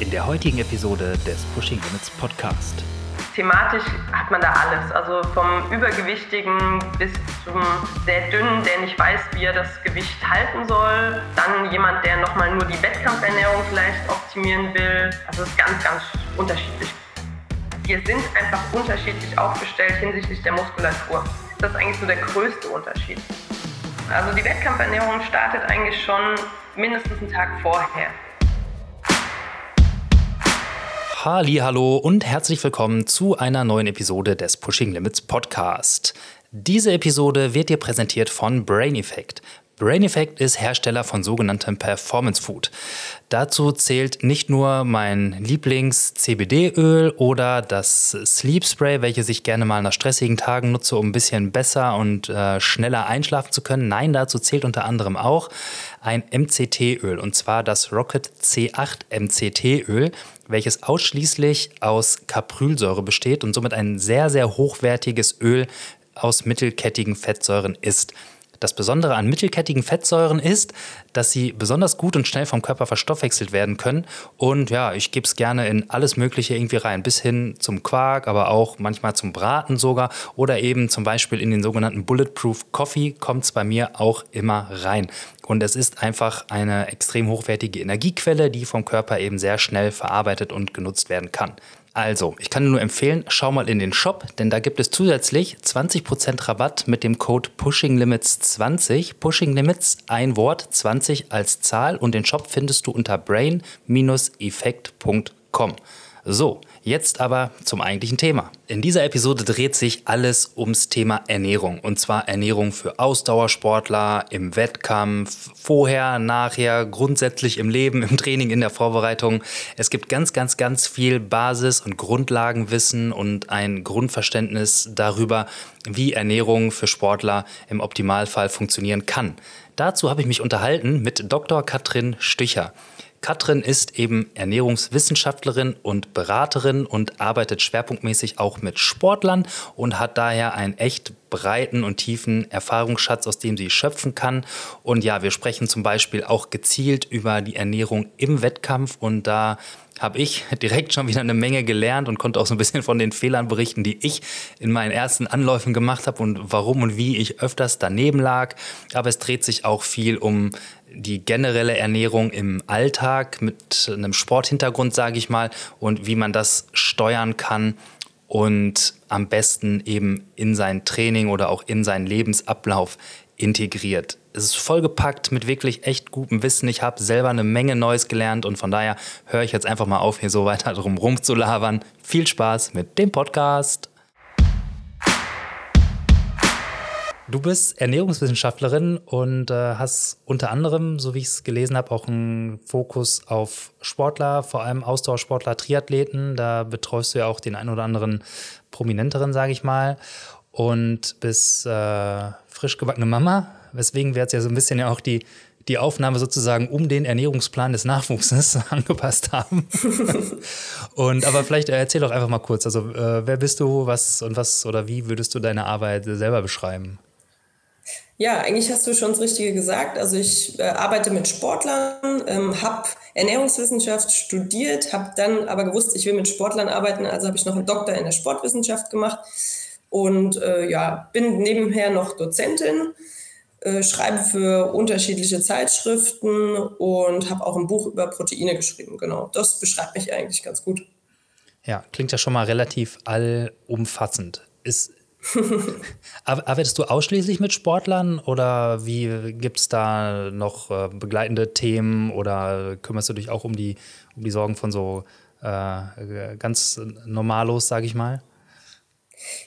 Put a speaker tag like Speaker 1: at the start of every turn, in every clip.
Speaker 1: in der heutigen Episode des Pushing Limits Podcast.
Speaker 2: Thematisch hat man da alles, also vom Übergewichtigen bis zum sehr dünnen, der nicht weiß, wie er das Gewicht halten soll. Dann jemand, der nochmal nur die Wettkampfernährung vielleicht optimieren will. Also es ist ganz, ganz unterschiedlich. Wir sind einfach unterschiedlich aufgestellt hinsichtlich der Muskulatur. Das ist eigentlich so der größte Unterschied. Also die Wettkampfernährung startet eigentlich schon mindestens einen Tag vorher.
Speaker 1: Hallo und herzlich willkommen zu einer neuen Episode des Pushing Limits Podcast. Diese Episode wird dir präsentiert von Brain Effect. Brain Effect ist Hersteller von sogenanntem Performance Food. Dazu zählt nicht nur mein Lieblings-CBD-Öl oder das Sleep Spray, welches ich gerne mal nach stressigen Tagen nutze, um ein bisschen besser und äh, schneller einschlafen zu können. Nein, dazu zählt unter anderem auch ein MCT-Öl und zwar das Rocket C8 MCT-Öl welches ausschließlich aus Caprylsäure besteht und somit ein sehr, sehr hochwertiges Öl aus mittelkettigen Fettsäuren ist. Das Besondere an mittelkettigen Fettsäuren ist, dass sie besonders gut und schnell vom Körper verstoffwechselt werden können. Und ja, ich gebe es gerne in alles Mögliche irgendwie rein, bis hin zum Quark, aber auch manchmal zum Braten sogar. Oder eben zum Beispiel in den sogenannten Bulletproof Coffee kommt es bei mir auch immer rein. Und es ist einfach eine extrem hochwertige Energiequelle, die vom Körper eben sehr schnell verarbeitet und genutzt werden kann. Also, ich kann nur empfehlen, schau mal in den Shop, denn da gibt es zusätzlich 20% Rabatt mit dem Code PushingLimits20. Pushing Limits, ein Wort, 20 als Zahl und den Shop findest du unter brain-effekt.com. So, Jetzt aber zum eigentlichen Thema. In dieser Episode dreht sich alles ums Thema Ernährung. Und zwar Ernährung für Ausdauersportler, im Wettkampf, vorher, nachher, grundsätzlich im Leben, im Training, in der Vorbereitung. Es gibt ganz, ganz, ganz viel Basis- und Grundlagenwissen und ein Grundverständnis darüber, wie Ernährung für Sportler im Optimalfall funktionieren kann. Dazu habe ich mich unterhalten mit Dr. Katrin Stücher. Katrin ist eben Ernährungswissenschaftlerin und Beraterin und arbeitet schwerpunktmäßig auch mit Sportlern und hat daher einen echt breiten und tiefen Erfahrungsschatz, aus dem sie schöpfen kann. Und ja, wir sprechen zum Beispiel auch gezielt über die Ernährung im Wettkampf und da habe ich direkt schon wieder eine Menge gelernt und konnte auch so ein bisschen von den Fehlern berichten, die ich in meinen ersten Anläufen gemacht habe und warum und wie ich öfters daneben lag. Aber es dreht sich auch viel um die generelle Ernährung im Alltag mit einem Sporthintergrund, sage ich mal, und wie man das steuern kann und am besten eben in sein Training oder auch in seinen Lebensablauf integriert. Es ist vollgepackt mit wirklich echt gutem Wissen. Ich habe selber eine Menge Neues gelernt und von daher höre ich jetzt einfach mal auf, hier so weiter drum rumzulabern. Viel Spaß mit dem Podcast. Du bist Ernährungswissenschaftlerin und äh, hast unter anderem, so wie ich es gelesen habe, auch einen Fokus auf Sportler, vor allem Ausdauersportler, Triathleten. Da betreust du ja auch den ein oder anderen Prominenteren, sage ich mal. Und bist äh, frisch gebackene Mama, weswegen wir jetzt ja so ein bisschen ja auch die, die Aufnahme sozusagen um den Ernährungsplan des Nachwuchses angepasst haben. und aber vielleicht äh, erzähl doch einfach mal kurz, also äh, wer bist du, was und was oder wie würdest du deine Arbeit selber beschreiben?
Speaker 2: Ja, eigentlich hast du schon das Richtige gesagt. Also ich äh, arbeite mit Sportlern, ähm, habe Ernährungswissenschaft studiert, habe dann aber gewusst, ich will mit Sportlern arbeiten, also habe ich noch einen Doktor in der Sportwissenschaft gemacht und äh, ja, bin nebenher noch Dozentin, äh, schreibe für unterschiedliche Zeitschriften und habe auch ein Buch über Proteine geschrieben. Genau, das beschreibt mich eigentlich ganz gut.
Speaker 1: Ja, klingt ja schon mal relativ allumfassend. Ist Arbeitest du ausschließlich mit Sportlern oder wie gibt es da noch äh, begleitende Themen oder kümmerst du dich auch um die, um die Sorgen von so äh, ganz Normalos, sage ich mal?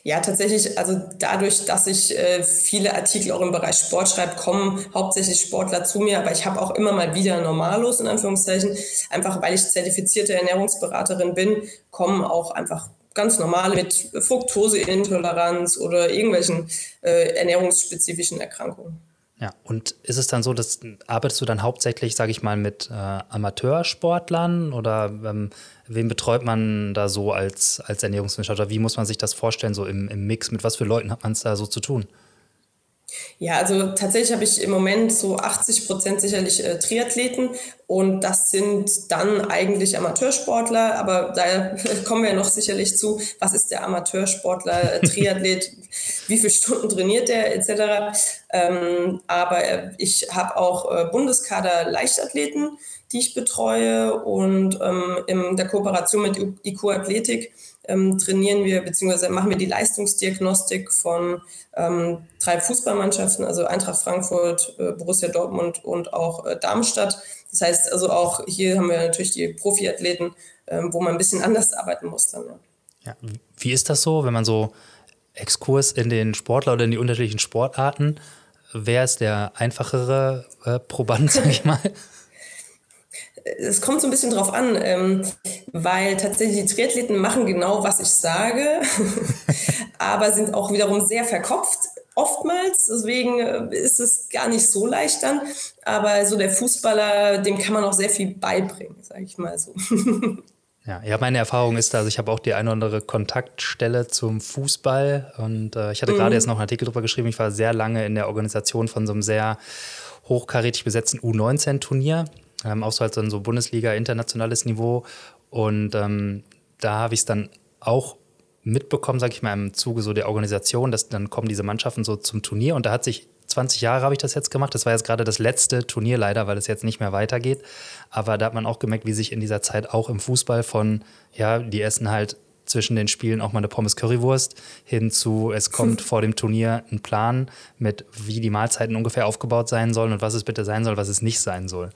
Speaker 2: Ja, tatsächlich, also dadurch, dass ich äh, viele Artikel auch im Bereich Sport schreibe, kommen hauptsächlich Sportler zu mir, aber ich habe auch immer mal wieder Normalos in Anführungszeichen, einfach weil ich zertifizierte Ernährungsberaterin bin, kommen auch einfach ganz normal mit Fructoseintoleranz oder irgendwelchen äh, ernährungsspezifischen Erkrankungen.
Speaker 1: Ja, und ist es dann so, dass arbeitest du dann hauptsächlich, sage ich mal, mit äh, Amateursportlern oder ähm, wen betreut man da so als, als Ernährungswissenschaftler? Wie muss man sich das vorstellen, so im, im Mix? Mit was für Leuten hat man es da so zu tun?
Speaker 2: Ja, also tatsächlich habe ich im Moment so 80 Prozent sicherlich äh, Triathleten und das sind dann eigentlich Amateursportler, aber da kommen wir noch sicherlich zu, was ist der Amateursportler, äh, Triathlet, wie viele Stunden trainiert der etc. Ähm, aber ich habe auch äh, Bundeskader Leichtathleten, die ich betreue und ähm, in der Kooperation mit IQ Athletik ähm, trainieren wir bzw. machen wir die Leistungsdiagnostik von ähm, drei Fußballmannschaften, also Eintracht Frankfurt, äh, Borussia Dortmund und auch äh, Darmstadt. Das heißt also auch hier haben wir natürlich die Profiathleten, ähm, wo man ein bisschen anders arbeiten muss dann. Ja.
Speaker 1: ja. Wie ist das so, wenn man so Exkurs in den Sportler oder in die unterschiedlichen Sportarten? Wer ist der einfachere äh, Proband, sag ich mal?
Speaker 2: Es kommt so ein bisschen drauf an, ähm, weil tatsächlich die Triathleten machen genau, was ich sage, aber sind auch wiederum sehr verkopft oftmals. Deswegen äh, ist es gar nicht so leicht dann. Aber so der Fußballer, dem kann man auch sehr viel beibringen, sage ich mal so.
Speaker 1: Ja, ja, meine Erfahrung ist, also ich habe auch die eine oder andere Kontaktstelle zum Fußball und äh, ich hatte mhm. gerade jetzt noch einen Artikel darüber geschrieben. Ich war sehr lange in der Organisation von so einem sehr hochkarätig besetzten U19-Turnier ähm, auch so halt so Bundesliga, internationales Niveau. Und ähm, da habe ich es dann auch mitbekommen, sage ich mal, im Zuge so der Organisation, dass dann kommen diese Mannschaften so zum Turnier und da hat sich 20 Jahre habe ich das jetzt gemacht. Das war jetzt gerade das letzte Turnier leider, weil es jetzt nicht mehr weitergeht. Aber da hat man auch gemerkt, wie sich in dieser Zeit auch im Fußball von, ja, die essen halt zwischen den Spielen auch mal eine Pommes Currywurst hin zu, es kommt vor dem Turnier ein Plan mit, wie die Mahlzeiten ungefähr aufgebaut sein sollen und was es bitte sein soll, was es nicht sein soll.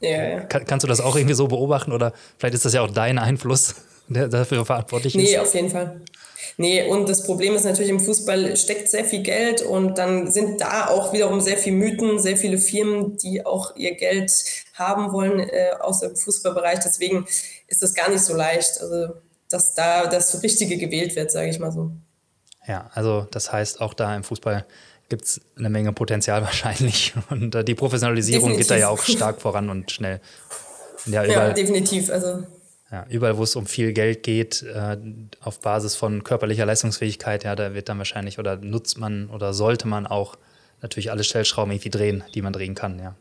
Speaker 1: Ja, ja. Kann, kannst du das auch irgendwie so beobachten oder vielleicht ist das ja auch dein Einfluss, der dafür verantwortlich
Speaker 2: nee,
Speaker 1: ist?
Speaker 2: Nee, auf jeden Fall. Nee, und das Problem ist natürlich, im Fußball steckt sehr viel Geld und dann sind da auch wiederum sehr viele Mythen, sehr viele Firmen, die auch ihr Geld haben wollen äh, aus dem Fußballbereich. Deswegen ist das gar nicht so leicht, also dass da das Richtige gewählt wird, sage ich mal so.
Speaker 1: Ja, also das heißt auch da im Fußball gibt es eine Menge Potenzial wahrscheinlich. Und äh, die Professionalisierung definitiv. geht da ja auch stark voran und schnell.
Speaker 2: Ja, überall, ja definitiv. Also.
Speaker 1: Ja, überall, wo es um viel Geld geht, äh, auf Basis von körperlicher Leistungsfähigkeit, ja, da wird dann wahrscheinlich oder nutzt man oder sollte man auch natürlich alle Stellschrauben irgendwie drehen, die man drehen kann, ja.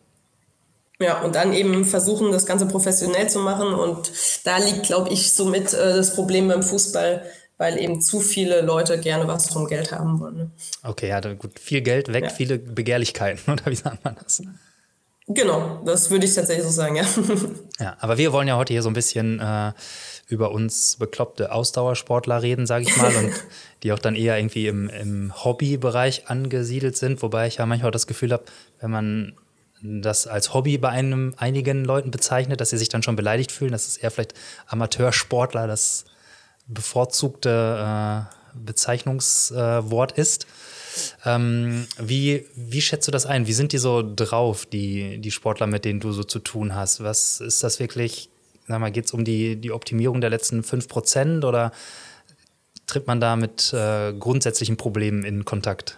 Speaker 2: Ja, und dann eben versuchen, das Ganze professionell zu machen. Und da liegt, glaube ich, somit äh, das Problem beim Fußball, weil eben zu viele Leute gerne was vom Geld haben wollen. Ne?
Speaker 1: Okay, ja, gut. Viel Geld weg, ja. viele Begehrlichkeiten, oder wie sagt man das?
Speaker 2: Genau, das würde ich tatsächlich so sagen, ja.
Speaker 1: Ja, aber wir wollen ja heute hier so ein bisschen äh, über uns bekloppte Ausdauersportler reden, sage ich mal, und die auch dann eher irgendwie im, im Hobbybereich angesiedelt sind, wobei ich ja manchmal auch das Gefühl habe, wenn man das als Hobby bei einem, einigen Leuten bezeichnet, dass sie sich dann schon beleidigt fühlen, dass es eher vielleicht Amateursportler, das bevorzugte äh, Bezeichnungswort ist. Ähm, wie, wie schätzt du das ein? Wie sind die so drauf, die, die Sportler, mit denen du so zu tun hast? Was ist das wirklich? Sag mal, geht es um die, die Optimierung der letzten 5% oder tritt man da mit äh, grundsätzlichen Problemen in Kontakt?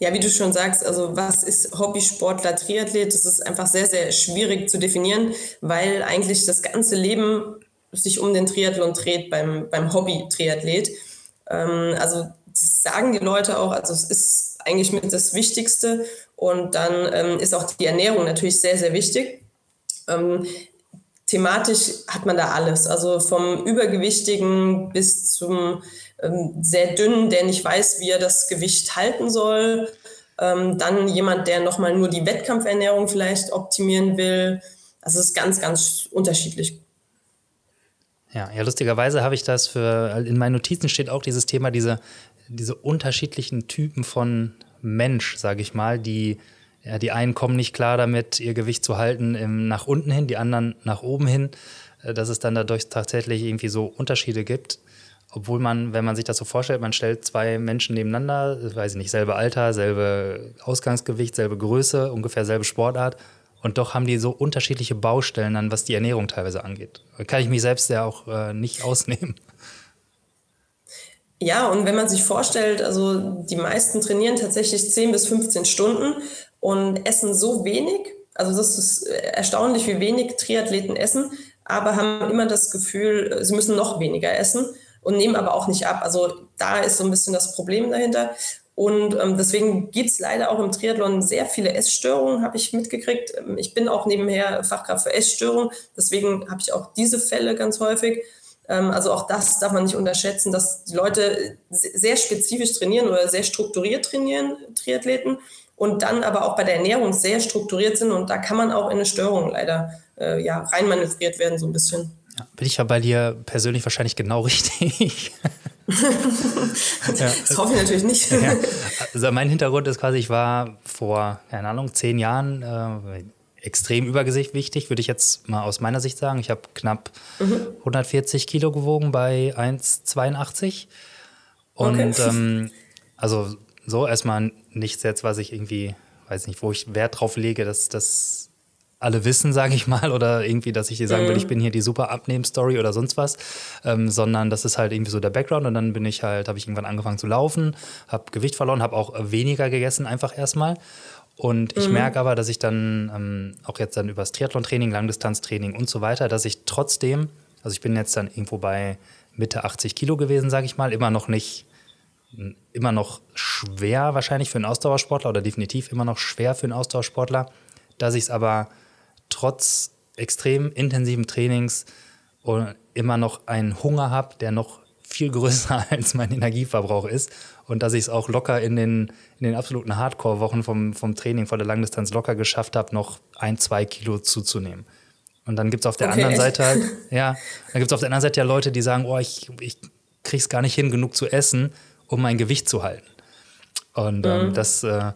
Speaker 2: Ja, wie du schon sagst, also was ist Hobbysportler, Triathlet? Das ist einfach sehr, sehr schwierig zu definieren, weil eigentlich das ganze Leben sich um den Triathlon dreht beim, beim Hobby-Triathlet. Ähm, also das sagen die Leute auch, also es ist eigentlich mit das Wichtigste und dann ähm, ist auch die Ernährung natürlich sehr, sehr wichtig. Ähm, thematisch hat man da alles, also vom Übergewichtigen bis zum ähm, sehr dünnen, der nicht weiß, wie er das Gewicht halten soll. Ähm, dann jemand, der nochmal nur die Wettkampfernährung vielleicht optimieren will. Also es ist ganz, ganz unterschiedlich.
Speaker 1: Ja, ja, lustigerweise habe ich das für, in meinen Notizen steht auch dieses Thema, diese, diese unterschiedlichen Typen von Mensch, sage ich mal, die, ja, die einen kommen nicht klar damit, ihr Gewicht zu halten im, nach unten hin, die anderen nach oben hin, äh, dass es dann dadurch tatsächlich irgendwie so Unterschiede gibt. Obwohl man, wenn man sich das so vorstellt, man stellt zwei Menschen nebeneinander, weiß ich nicht, selbe Alter, selbe Ausgangsgewicht, selbe Größe, ungefähr selbe Sportart und doch haben die so unterschiedliche Baustellen dann, was die Ernährung teilweise angeht. Kann ich mich selbst ja auch äh, nicht ausnehmen.
Speaker 2: Ja, und wenn man sich vorstellt, also die meisten trainieren tatsächlich 10 bis 15 Stunden und essen so wenig. Also das ist erstaunlich, wie wenig Triathleten essen, aber haben immer das Gefühl, sie müssen noch weniger essen und nehmen aber auch nicht ab. Also da ist so ein bisschen das Problem dahinter. Und ähm, deswegen gibt es leider auch im Triathlon sehr viele Essstörungen, habe ich mitgekriegt. Ähm, ich bin auch nebenher Fachkraft für Essstörungen, deswegen habe ich auch diese Fälle ganz häufig. Ähm, also auch das darf man nicht unterschätzen, dass die Leute sehr spezifisch trainieren oder sehr strukturiert trainieren, Triathleten, und dann aber auch bei der Ernährung sehr strukturiert sind. Und da kann man auch in eine Störung leider äh, ja, reinmanövriert werden, so ein bisschen.
Speaker 1: Ja, bin ich ja bei dir persönlich wahrscheinlich genau richtig.
Speaker 2: Das hoffe ich natürlich nicht.
Speaker 1: Ja. Also mein Hintergrund ist quasi, ich war vor, keine Ahnung, zehn Jahren äh, extrem übergewichtig, würde ich jetzt mal aus meiner Sicht sagen. Ich habe knapp mhm. 140 Kilo gewogen bei 1,82. Und okay. ähm, also so erstmal nichts jetzt, was ich irgendwie, weiß nicht, wo ich Wert drauf lege, dass das alle wissen, sage ich mal, oder irgendwie, dass ich dir sagen will, ich mhm. bin hier die super Abnehmen-Story oder sonst was, ähm, sondern das ist halt irgendwie so der Background und dann bin ich halt, habe ich irgendwann angefangen zu laufen, habe Gewicht verloren, habe auch weniger gegessen einfach erstmal und ich mhm. merke aber, dass ich dann ähm, auch jetzt dann übers Triathlon-Training, Langdistanztraining und so weiter, dass ich trotzdem, also ich bin jetzt dann irgendwo bei Mitte 80 Kilo gewesen, sage ich mal, immer noch nicht immer noch schwer wahrscheinlich für einen Ausdauersportler oder definitiv immer noch schwer für einen Ausdauersportler, dass ich es aber trotz extrem intensiven Trainings immer noch einen Hunger habe, der noch viel größer als mein Energieverbrauch ist und dass ich es auch locker in den, in den absoluten Hardcore-Wochen vom, vom Training vor der Langdistanz locker geschafft habe, noch ein, zwei Kilo zuzunehmen. Und dann gibt es auf der okay, anderen? Seite halt, ja, dann gibt es auf der anderen Seite ja Leute, die sagen, oh, ich, ich krieg's gar nicht hin, genug zu essen, um mein Gewicht zu halten. Und ähm, mhm. das, äh,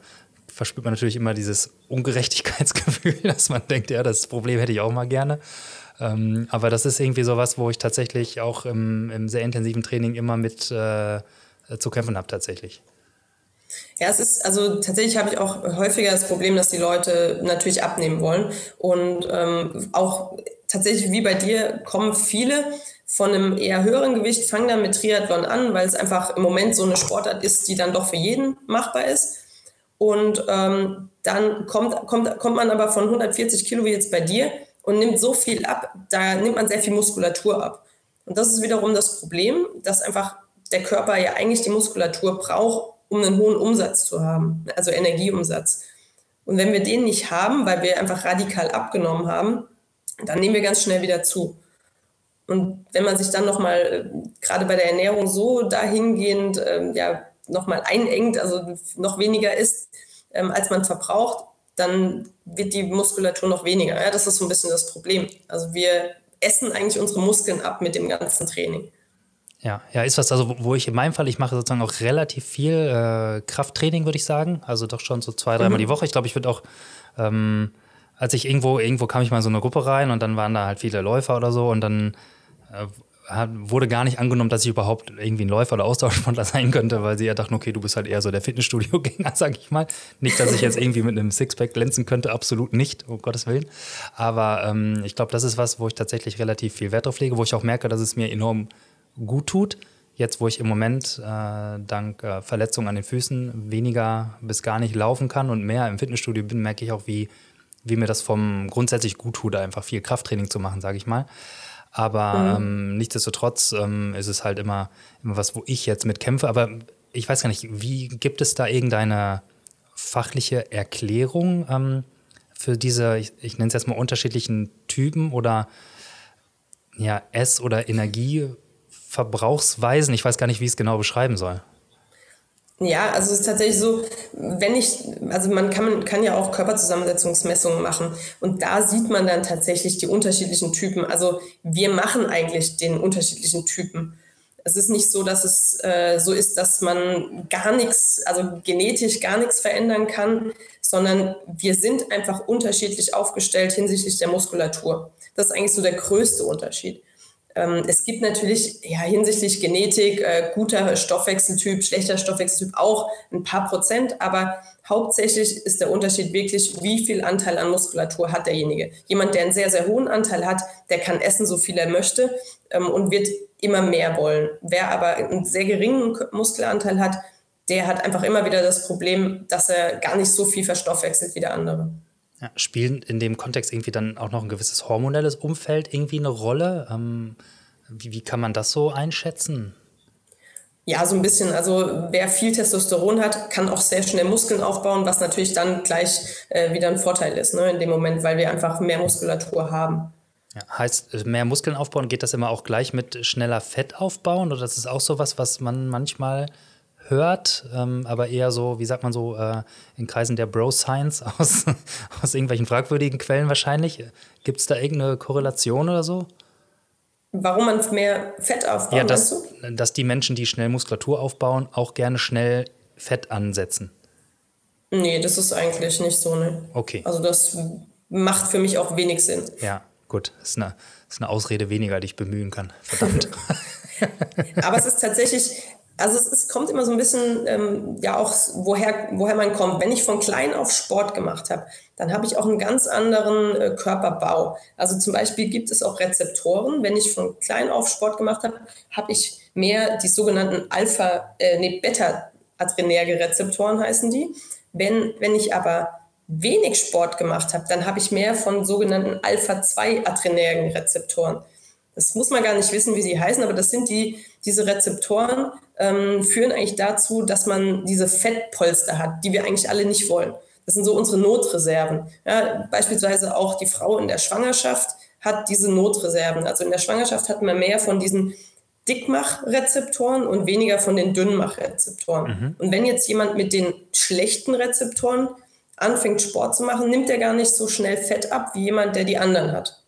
Speaker 1: verspürt man natürlich immer dieses Ungerechtigkeitsgefühl, dass man denkt, ja, das Problem hätte ich auch mal gerne. Ähm, aber das ist irgendwie sowas, wo ich tatsächlich auch im, im sehr intensiven Training immer mit äh, zu kämpfen habe, tatsächlich.
Speaker 2: Ja, es ist, also tatsächlich habe ich auch häufiger das Problem, dass die Leute natürlich abnehmen wollen. Und ähm, auch tatsächlich wie bei dir kommen viele von einem eher höheren Gewicht, fangen dann mit Triathlon an, weil es einfach im Moment so eine Sportart ist, die dann doch für jeden machbar ist. Und ähm, dann kommt, kommt, kommt man aber von 140 Kilo wie jetzt bei dir und nimmt so viel ab, da nimmt man sehr viel Muskulatur ab. Und das ist wiederum das Problem, dass einfach der Körper ja eigentlich die Muskulatur braucht, um einen hohen Umsatz zu haben, also Energieumsatz. Und wenn wir den nicht haben, weil wir einfach radikal abgenommen haben, dann nehmen wir ganz schnell wieder zu. Und wenn man sich dann nochmal äh, gerade bei der Ernährung so dahingehend äh, ja, nochmal einengt, also noch weniger isst, ähm, als man verbraucht, dann wird die Muskulatur noch weniger. Ja, das ist so ein bisschen das Problem. Also wir essen eigentlich unsere Muskeln ab mit dem ganzen Training.
Speaker 1: Ja, ja, ist was, also wo ich in meinem Fall, ich mache sozusagen auch relativ viel äh, Krafttraining, würde ich sagen. Also doch schon so zwei, dreimal mhm. die Woche. Ich glaube, ich würde auch, ähm, als ich irgendwo, irgendwo kam ich mal in so eine Gruppe rein und dann waren da halt viele Läufer oder so und dann äh, wurde gar nicht angenommen, dass ich überhaupt irgendwie ein Läufer oder Austauschsportler sein könnte, weil sie ja dachten, okay, du bist halt eher so der Fitnessstudio-Gänger, sag ich mal. Nicht, dass ich jetzt irgendwie mit einem Sixpack glänzen könnte, absolut nicht, um Gottes Willen. Aber ähm, ich glaube, das ist was, wo ich tatsächlich relativ viel Wert drauf lege, wo ich auch merke, dass es mir enorm gut tut. Jetzt, wo ich im Moment äh, dank äh, Verletzungen an den Füßen weniger bis gar nicht laufen kann und mehr im Fitnessstudio bin, merke ich auch, wie, wie mir das vom grundsätzlich gut tut, einfach viel Krafttraining zu machen, sage ich mal. Aber mhm. ähm, nichtsdestotrotz ähm, ist es halt immer, immer was, wo ich jetzt mit kämpfe. Aber ich weiß gar nicht, wie gibt es da irgendeine fachliche Erklärung ähm, für diese, ich, ich nenne es jetzt mal unterschiedlichen Typen oder ja, Ess- oder Energieverbrauchsweisen? Ich weiß gar nicht, wie ich es genau beschreiben soll.
Speaker 2: Ja, also es ist tatsächlich so, wenn ich, also man kann, kann ja auch Körperzusammensetzungsmessungen machen und da sieht man dann tatsächlich die unterschiedlichen Typen. Also wir machen eigentlich den unterschiedlichen Typen. Es ist nicht so, dass es äh, so ist, dass man gar nichts, also genetisch gar nichts verändern kann, sondern wir sind einfach unterschiedlich aufgestellt hinsichtlich der Muskulatur. Das ist eigentlich so der größte Unterschied. Ähm, es gibt natürlich ja, hinsichtlich Genetik, äh, guter Stoffwechseltyp, schlechter Stoffwechseltyp auch ein paar Prozent, aber hauptsächlich ist der Unterschied wirklich, wie viel Anteil an Muskulatur hat derjenige. Jemand, der einen sehr, sehr hohen Anteil hat, der kann essen, so viel er möchte ähm, und wird immer mehr wollen. Wer aber einen sehr geringen Muskelanteil hat, der hat einfach immer wieder das Problem, dass er gar nicht so viel verstoffwechselt wie der andere.
Speaker 1: Ja, spielen in dem Kontext irgendwie dann auch noch ein gewisses hormonelles Umfeld irgendwie eine Rolle? Ähm, wie, wie kann man das so einschätzen?
Speaker 2: Ja, so ein bisschen. Also wer viel Testosteron hat, kann auch sehr schnell Muskeln aufbauen, was natürlich dann gleich äh, wieder ein Vorteil ist, ne, in dem Moment, weil wir einfach mehr Muskulatur haben.
Speaker 1: Ja, heißt, mehr Muskeln aufbauen, geht das immer auch gleich mit schneller Fett aufbauen? Oder das ist auch so was, was man manchmal hört, ähm, aber eher so, wie sagt man so, äh, in Kreisen der Bro-Science aus, aus irgendwelchen fragwürdigen Quellen wahrscheinlich. Gibt es da irgendeine Korrelation oder so?
Speaker 2: Warum man mehr Fett aufbaut,
Speaker 1: ja, dass, dass die Menschen, die schnell Muskulatur aufbauen, auch gerne schnell Fett ansetzen.
Speaker 2: Nee, das ist eigentlich nicht so, ne?
Speaker 1: Okay.
Speaker 2: Also das macht für mich auch wenig Sinn.
Speaker 1: Ja, gut. Das ist eine, das ist eine Ausrede weniger, die ich bemühen kann. Verdammt.
Speaker 2: Aber es ist tatsächlich, also es, es, kommt immer so ein bisschen ähm, ja auch, woher, woher man kommt. Wenn ich von klein auf Sport gemacht habe, dann habe ich auch einen ganz anderen äh, Körperbau. Also zum Beispiel gibt es auch Rezeptoren. Wenn ich von klein auf Sport gemacht habe, habe ich mehr die sogenannten Alpha, äh, nee, Beta-adrenerge Rezeptoren heißen die. Wenn, wenn ich aber wenig Sport gemacht habe, dann habe ich mehr von sogenannten Alpha-2-adrenergen Rezeptoren. Das muss man gar nicht wissen, wie sie heißen, aber das sind die, diese Rezeptoren, ähm, führen eigentlich dazu, dass man diese Fettpolster hat, die wir eigentlich alle nicht wollen. Das sind so unsere Notreserven. Ja, beispielsweise auch die Frau in der Schwangerschaft hat diese Notreserven. Also in der Schwangerschaft hat man mehr von diesen Dickmachrezeptoren und weniger von den Dünnmachrezeptoren. Mhm. Und wenn jetzt jemand mit den schlechten Rezeptoren anfängt, Sport zu machen, nimmt er gar nicht so schnell Fett ab wie jemand, der die anderen hat.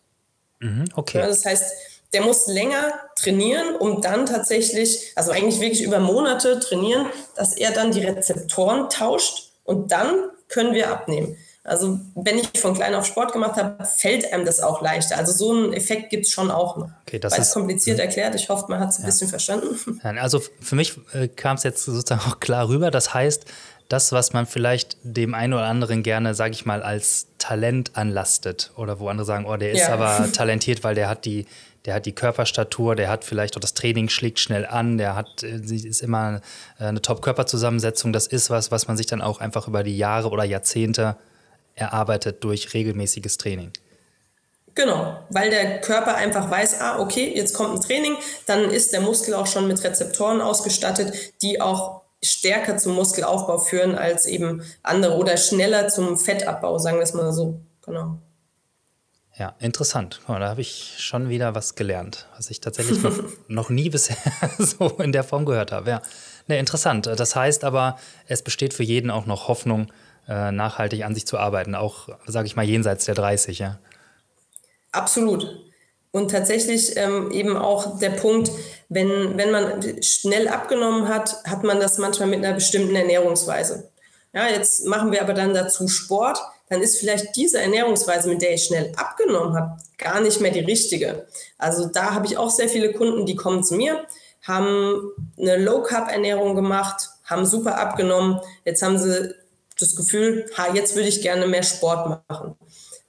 Speaker 1: Mhm, okay.
Speaker 2: Ja, das heißt, der muss länger trainieren, um dann tatsächlich, also eigentlich wirklich über Monate trainieren, dass er dann die Rezeptoren tauscht und dann können wir abnehmen. Also wenn ich von klein auf Sport gemacht habe, fällt einem das auch leichter. Also so einen Effekt gibt es schon auch noch.
Speaker 1: Okay, das
Speaker 2: Weil
Speaker 1: ist
Speaker 2: kompliziert mh. erklärt. Ich hoffe, man hat es ein ja. bisschen verstanden.
Speaker 1: Also für mich äh, kam es jetzt sozusagen auch klar rüber. Das heißt, das, was man vielleicht dem einen oder anderen gerne, sage ich mal, als Talent anlastet oder wo andere sagen, oh, der ist ja. aber talentiert, weil der hat die, der hat die Körperstatur, der hat vielleicht auch das Training schlägt schnell an, der hat, äh, ist immer äh, eine Top-Körperzusammensetzung. Das ist was, was man sich dann auch einfach über die Jahre oder Jahrzehnte erarbeitet durch regelmäßiges Training.
Speaker 2: Genau, weil der Körper einfach weiß, ah, okay, jetzt kommt ein Training, dann ist der Muskel auch schon mit Rezeptoren ausgestattet, die auch stärker zum Muskelaufbau führen als eben andere oder schneller zum Fettabbau, sagen wir es mal so. Genau.
Speaker 1: Ja, interessant. da habe ich schon wieder was gelernt, was ich tatsächlich noch, noch nie bisher so in der Form gehört habe. Ja, ne, interessant. Das heißt aber, es besteht für jeden auch noch Hoffnung, äh, nachhaltig an sich zu arbeiten, auch, sage ich mal, jenseits der 30, ja.
Speaker 2: Absolut. Und tatsächlich ähm, eben auch der Punkt, wenn, wenn man schnell abgenommen hat, hat man das manchmal mit einer bestimmten Ernährungsweise. Ja, jetzt machen wir aber dann dazu Sport, dann ist vielleicht diese Ernährungsweise, mit der ich schnell abgenommen habe, gar nicht mehr die richtige. Also da habe ich auch sehr viele Kunden, die kommen zu mir, haben eine Low-Carb-Ernährung gemacht, haben super abgenommen. Jetzt haben sie das Gefühl, ha, jetzt würde ich gerne mehr Sport machen.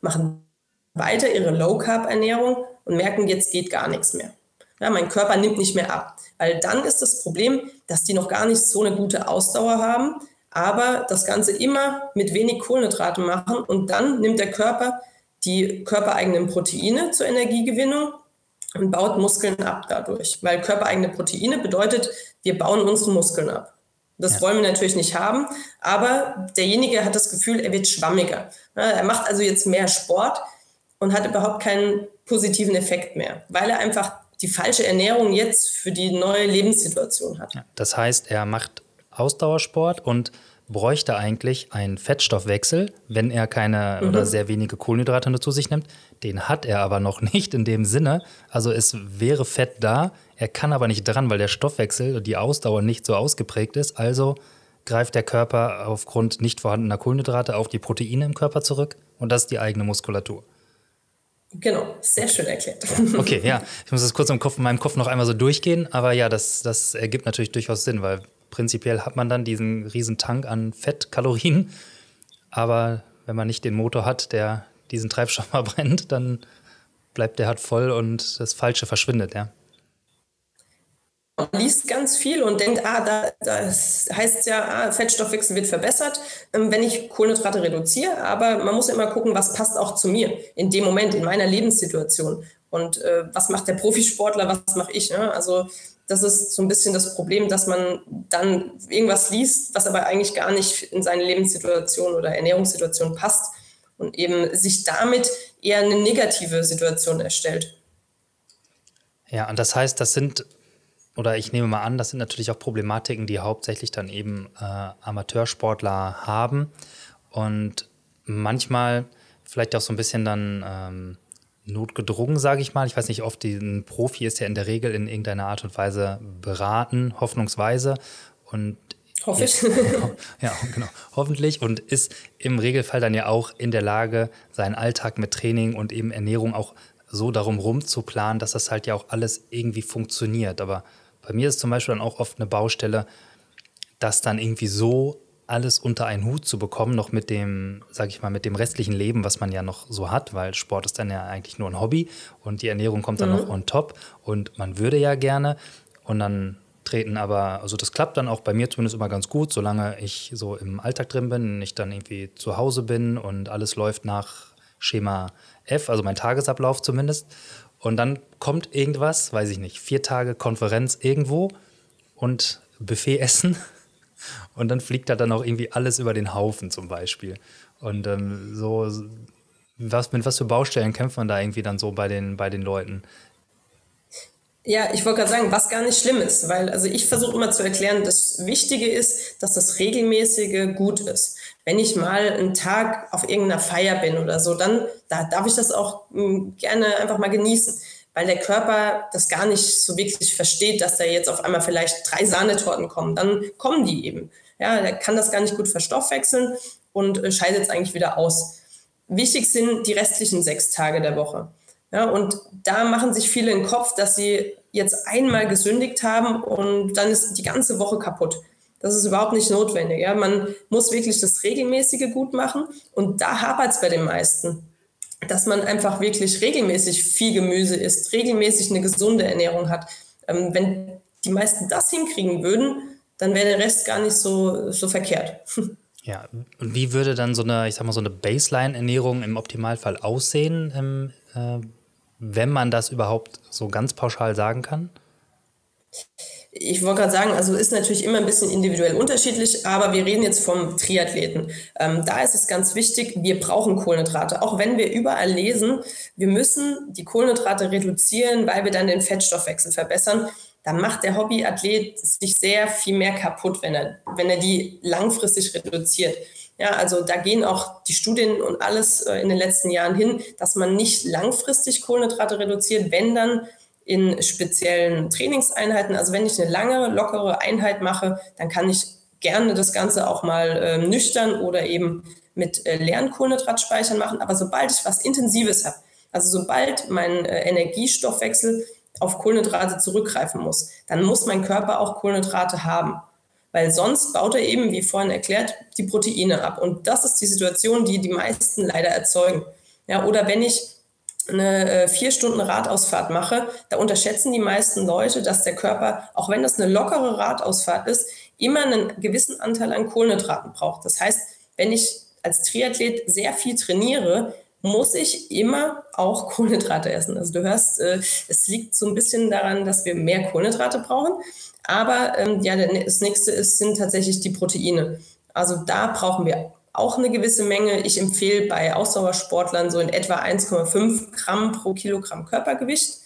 Speaker 2: Machen weiter ihre Low-Carb-Ernährung und merken, jetzt geht gar nichts mehr. Ja, mein Körper nimmt nicht mehr ab. Weil dann ist das Problem, dass die noch gar nicht so eine gute Ausdauer haben, aber das Ganze immer mit wenig Kohlenhydraten machen und dann nimmt der Körper die körpereigenen Proteine zur Energiegewinnung und baut Muskeln ab dadurch. Weil körpereigene Proteine bedeutet, wir bauen unsere Muskeln ab. Das ja. wollen wir natürlich nicht haben, aber derjenige hat das Gefühl, er wird schwammiger. Er macht also jetzt mehr Sport und hat überhaupt keinen positiven Effekt mehr, weil er einfach die falsche Ernährung jetzt für die neue Lebenssituation hat.
Speaker 1: Das heißt, er macht Ausdauersport und bräuchte eigentlich einen Fettstoffwechsel, wenn er keine mhm. oder sehr wenige Kohlenhydrate nur zu sich nimmt. Den hat er aber noch nicht in dem Sinne. Also es wäre Fett da, er kann aber nicht dran, weil der Stoffwechsel und die Ausdauer nicht so ausgeprägt ist. Also greift der Körper aufgrund nicht vorhandener Kohlenhydrate auf die Proteine im Körper zurück und das ist die eigene Muskulatur.
Speaker 2: Genau, sehr schön erklärt.
Speaker 1: Okay, ja, ich muss das kurz im Kopf, in meinem Kopf noch einmal so durchgehen, aber ja, das, das ergibt natürlich durchaus Sinn, weil prinzipiell hat man dann diesen riesen Tank an Fettkalorien, aber wenn man nicht den Motor hat, der diesen Treibstoff verbrennt, dann bleibt der halt voll und das Falsche verschwindet, ja.
Speaker 2: Man liest ganz viel und denkt, ah, da, das heißt ja, ah, Fettstoffwechsel wird verbessert, ähm, wenn ich Kohlenhydrate reduziere. Aber man muss immer gucken, was passt auch zu mir in dem Moment, in meiner Lebenssituation. Und äh, was macht der Profisportler, was mache ich? Ne? Also das ist so ein bisschen das Problem, dass man dann irgendwas liest, was aber eigentlich gar nicht in seine Lebenssituation oder Ernährungssituation passt und eben sich damit eher eine negative Situation erstellt.
Speaker 1: Ja, und das heißt, das sind, oder ich nehme mal an, das sind natürlich auch Problematiken, die hauptsächlich dann eben äh, Amateursportler haben und manchmal vielleicht auch so ein bisschen dann ähm, notgedrungen, sage ich mal. Ich weiß nicht, oft ein Profi ist ja in der Regel in irgendeiner Art und Weise beraten, hoffnungsweise. Und
Speaker 2: Hoffe ich.
Speaker 1: ja, genau. Hoffentlich. Und ist im Regelfall dann ja auch in der Lage, seinen Alltag mit Training und eben Ernährung auch so darum rumzuplanen, dass das halt ja auch alles irgendwie funktioniert. Aber bei mir ist zum Beispiel dann auch oft eine Baustelle, das dann irgendwie so alles unter einen Hut zu bekommen, noch mit dem, sag ich mal, mit dem restlichen Leben, was man ja noch so hat, weil Sport ist dann ja eigentlich nur ein Hobby und die Ernährung kommt dann mhm. noch on top und man würde ja gerne und dann treten aber, also das klappt dann auch bei mir zumindest immer ganz gut, solange ich so im Alltag drin bin, ich dann irgendwie zu Hause bin und alles läuft nach Schema F, also mein Tagesablauf zumindest. Und dann kommt irgendwas, weiß ich nicht, vier Tage Konferenz irgendwo und Buffet essen und dann fliegt da dann auch irgendwie alles über den Haufen zum Beispiel. Und ähm, so, was, mit was für Baustellen kämpft man da irgendwie dann so bei den, bei den Leuten?
Speaker 2: Ja, ich wollte gerade sagen, was gar nicht schlimm ist, weil also ich versuche immer zu erklären, das Wichtige ist, dass das regelmäßige gut ist. Wenn ich mal einen Tag auf irgendeiner Feier bin oder so, dann da darf ich das auch hm, gerne einfach mal genießen weil der Körper das gar nicht so wirklich versteht, dass da jetzt auf einmal vielleicht drei Sahnetorten kommen. Dann kommen die eben. Ja, der kann das gar nicht gut verstoffwechseln und äh, scheidet es eigentlich wieder aus. Wichtig sind die restlichen sechs Tage der Woche. Ja, und da machen sich viele den Kopf, dass sie jetzt einmal gesündigt haben und dann ist die ganze Woche kaputt. Das ist überhaupt nicht notwendig. Ja. Man muss wirklich das Regelmäßige gut machen und da hapert es bei den meisten dass man einfach wirklich regelmäßig viel Gemüse isst, regelmäßig eine gesunde Ernährung hat. Ähm, wenn die meisten das hinkriegen würden, dann wäre der Rest gar nicht so, so verkehrt.
Speaker 1: Ja, und wie würde dann so eine, ich sag mal, so eine Baseline-Ernährung im Optimalfall aussehen, ähm, äh, wenn man das überhaupt so ganz pauschal sagen kann?
Speaker 2: Ich wollte gerade sagen, also ist natürlich immer ein bisschen individuell unterschiedlich, aber wir reden jetzt vom Triathleten. Ähm, da ist es ganz wichtig, wir brauchen Kohlenhydrate. Auch wenn wir überall lesen, wir müssen die Kohlenhydrate reduzieren, weil wir dann den Fettstoffwechsel verbessern, dann macht der Hobbyathlet sich sehr viel mehr kaputt, wenn er, wenn er die langfristig reduziert. Ja, also da gehen auch die Studien und alles äh, in den letzten Jahren hin, dass man nicht langfristig Kohlenhydrate reduziert, wenn dann in speziellen Trainingseinheiten. Also wenn ich eine lange, lockere Einheit mache, dann kann ich gerne das Ganze auch mal äh, nüchtern oder eben mit äh, leeren Kohlenhydratspeichern machen. Aber sobald ich was Intensives habe, also sobald mein äh, Energiestoffwechsel auf Kohlenhydrate zurückgreifen muss, dann muss mein Körper auch Kohlenhydrate haben. Weil sonst baut er eben, wie vorhin erklärt, die Proteine ab. Und das ist die Situation, die die meisten leider erzeugen. Ja, oder wenn ich eine äh, vier Stunden Radausfahrt mache, da unterschätzen die meisten Leute, dass der Körper, auch wenn das eine lockere Radausfahrt ist, immer einen gewissen Anteil an Kohlenhydraten braucht. Das heißt, wenn ich als Triathlet sehr viel trainiere, muss ich immer auch Kohlenhydrate essen. Also du hörst, äh, es liegt so ein bisschen daran, dass wir mehr Kohlenhydrate brauchen. Aber ähm, ja, das nächste ist, sind tatsächlich die Proteine. Also da brauchen wir auch eine gewisse Menge. Ich empfehle bei Ausdauersportlern so in etwa 1,5 Gramm pro Kilogramm Körpergewicht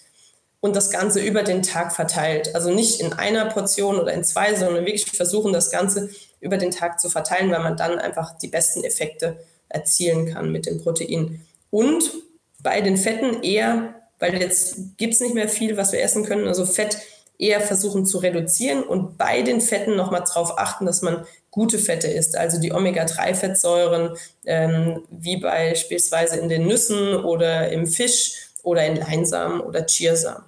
Speaker 2: und das Ganze über den Tag verteilt. Also nicht in einer Portion oder in zwei, sondern wirklich versuchen, das Ganze über den Tag zu verteilen, weil man dann einfach die besten Effekte erzielen kann mit dem Protein. Und bei den Fetten eher, weil jetzt gibt es nicht mehr viel, was wir essen können, also Fett eher versuchen zu reduzieren und bei den Fetten nochmal darauf achten, dass man gute Fette isst, also die Omega-3-Fettsäuren, ähm, wie beispielsweise in den Nüssen oder im Fisch oder in Leinsamen oder Chiasamen.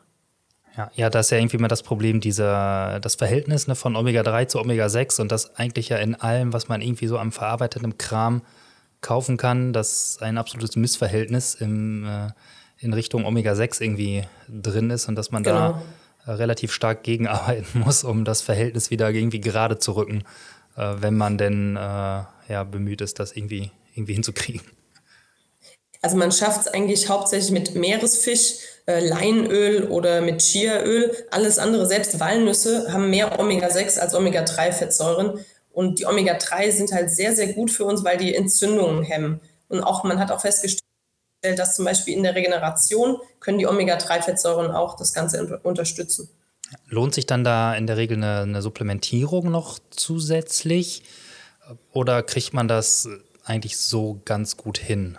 Speaker 1: Ja, ja, das ist ja irgendwie mal das Problem, dieser, das Verhältnis ne, von Omega-3 zu Omega-6 und das eigentlich ja in allem, was man irgendwie so am verarbeiteten Kram kaufen kann, das ein absolutes Missverhältnis im, äh, in Richtung Omega-6 irgendwie drin ist und dass man genau. da relativ stark gegenarbeiten muss, um das Verhältnis wieder irgendwie gerade zu rücken äh, wenn man denn äh, ja, bemüht ist, das irgendwie, irgendwie hinzukriegen.
Speaker 2: Also man schafft es eigentlich hauptsächlich mit Meeresfisch, äh, Leinöl oder mit Chiaöl. Alles andere, selbst Walnüsse, haben mehr Omega-6 als Omega-3-Fettsäuren. Und die Omega-3 sind halt sehr, sehr gut für uns, weil die Entzündungen hemmen. Und auch man hat auch festgestellt, dass zum Beispiel in der Regeneration können die Omega-3-Fettsäuren auch das Ganze unterstützen.
Speaker 1: Lohnt sich dann da in der Regel eine, eine Supplementierung noch zusätzlich? Oder kriegt man das eigentlich so ganz gut hin?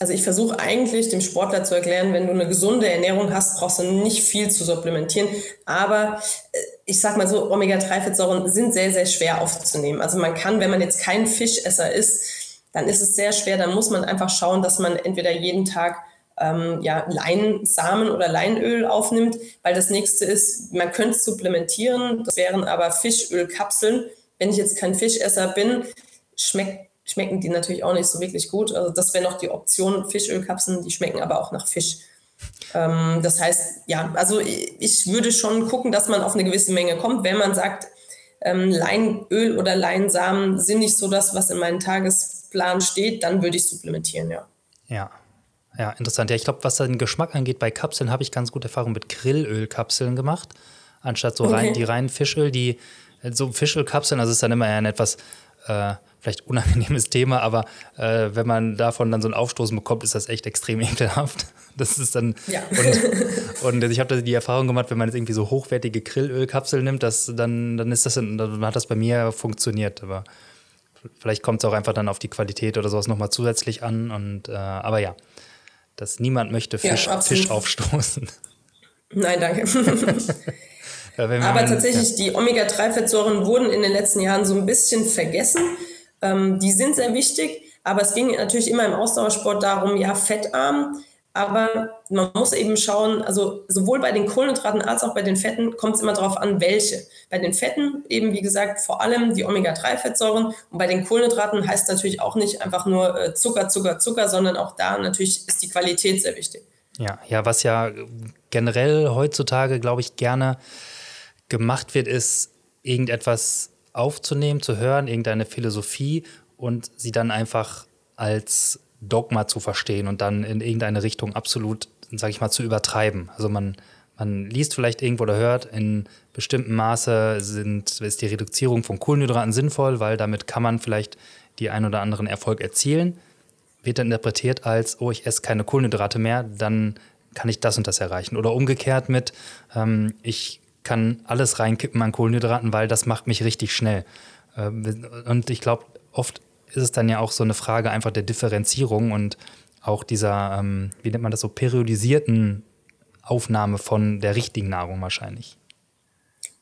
Speaker 2: Also ich versuche eigentlich dem Sportler zu erklären, wenn du eine gesunde Ernährung hast, brauchst du nicht viel zu supplementieren. Aber äh, ich sag mal so, Omega-3-Fettsäuren sind sehr, sehr schwer aufzunehmen. Also man kann, wenn man jetzt kein Fischesser ist, dann ist es sehr schwer. Dann muss man einfach schauen, dass man entweder jeden Tag ähm, ja, Leinsamen oder Leinöl aufnimmt, weil das nächste ist, man könnte es supplementieren. Das wären aber Fischölkapseln. Wenn ich jetzt kein Fischesser bin, schmeckt schmecken die natürlich auch nicht so wirklich gut. Also das wäre noch die Option Fischölkapseln, die schmecken aber auch nach Fisch. Ähm, das heißt, ja, also ich würde schon gucken, dass man auf eine gewisse Menge kommt. Wenn man sagt, ähm, Leinöl oder Leinsamen sind nicht so das, was in meinem Tagesplan steht, dann würde ich supplementieren, ja.
Speaker 1: Ja. Ja, interessant. Ja, ich glaube, was den Geschmack angeht, bei Kapseln habe ich ganz gute Erfahrungen mit Grillölkapseln gemacht, anstatt so okay. rein die reinen Fischöl, die so Fischölkapseln, also ist dann immer ein etwas äh, vielleicht unangenehmes Thema, aber äh, wenn man davon dann so ein Aufstoßen bekommt, ist das echt extrem ekelhaft. Das ist dann. Ja. Und, und ich habe die Erfahrung gemacht, wenn man jetzt irgendwie so hochwertige Grillölkapseln nimmt, dass, dann, dann ist das, dann hat das bei mir funktioniert. Aber vielleicht kommt es auch einfach dann auf die Qualität oder sowas nochmal zusätzlich an. Und, äh, aber ja, dass niemand möchte Fisch, ja, Fisch aufstoßen.
Speaker 2: Nein, danke. Aber tatsächlich, ja. die Omega-3-Fettsäuren wurden in den letzten Jahren so ein bisschen vergessen. Ähm, die sind sehr wichtig, aber es ging natürlich immer im Ausdauersport darum, ja, fettarm. Aber man muss eben schauen, also sowohl bei den Kohlenhydraten als auch bei den Fetten kommt es immer darauf an, welche. Bei den Fetten eben, wie gesagt, vor allem die Omega-3-Fettsäuren. Und bei den Kohlenhydraten heißt natürlich auch nicht einfach nur äh, Zucker, Zucker, Zucker, sondern auch da natürlich ist die Qualität sehr wichtig.
Speaker 1: Ja, ja, was ja generell heutzutage, glaube ich, gerne gemacht wird, ist irgendetwas aufzunehmen, zu hören, irgendeine Philosophie und sie dann einfach als Dogma zu verstehen und dann in irgendeine Richtung absolut, sage ich mal, zu übertreiben. Also man, man liest vielleicht irgendwo oder hört, in bestimmtem Maße sind, ist die Reduzierung von Kohlenhydraten sinnvoll, weil damit kann man vielleicht die ein oder anderen Erfolg erzielen. Wird dann interpretiert als, oh, ich esse keine Kohlenhydrate mehr, dann kann ich das und das erreichen. Oder umgekehrt mit, ähm, ich kann alles reinkippen an Kohlenhydraten, weil das macht mich richtig schnell. Ähm, und ich glaube, oft ist es dann ja auch so eine Frage einfach der Differenzierung und auch dieser, ähm, wie nennt man das so, periodisierten Aufnahme von der richtigen Nahrung wahrscheinlich.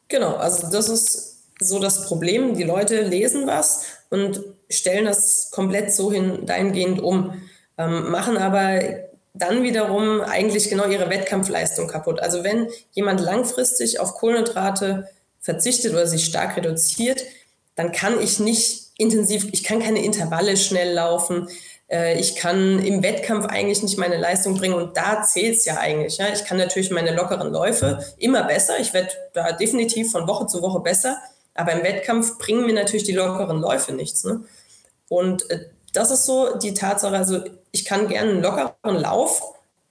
Speaker 2: Genau, also das ist so das Problem. Die Leute lesen was und stellen das komplett so hin dahingehend um, ähm, machen aber dann wiederum eigentlich genau ihre Wettkampfleistung kaputt. Also wenn jemand langfristig auf Kohlenhydrate verzichtet oder sich stark reduziert, dann kann ich nicht intensiv, ich kann keine Intervalle schnell laufen, äh, ich kann im Wettkampf eigentlich nicht meine Leistung bringen und da zählt es ja eigentlich. Ja. Ich kann natürlich meine lockeren Läufe immer besser, ich werde da definitiv von Woche zu Woche besser, aber im Wettkampf bringen mir natürlich die lockeren Läufe nichts. Ne? Und äh, das ist so die Tatsache, also ich kann gerne einen lockeren Lauf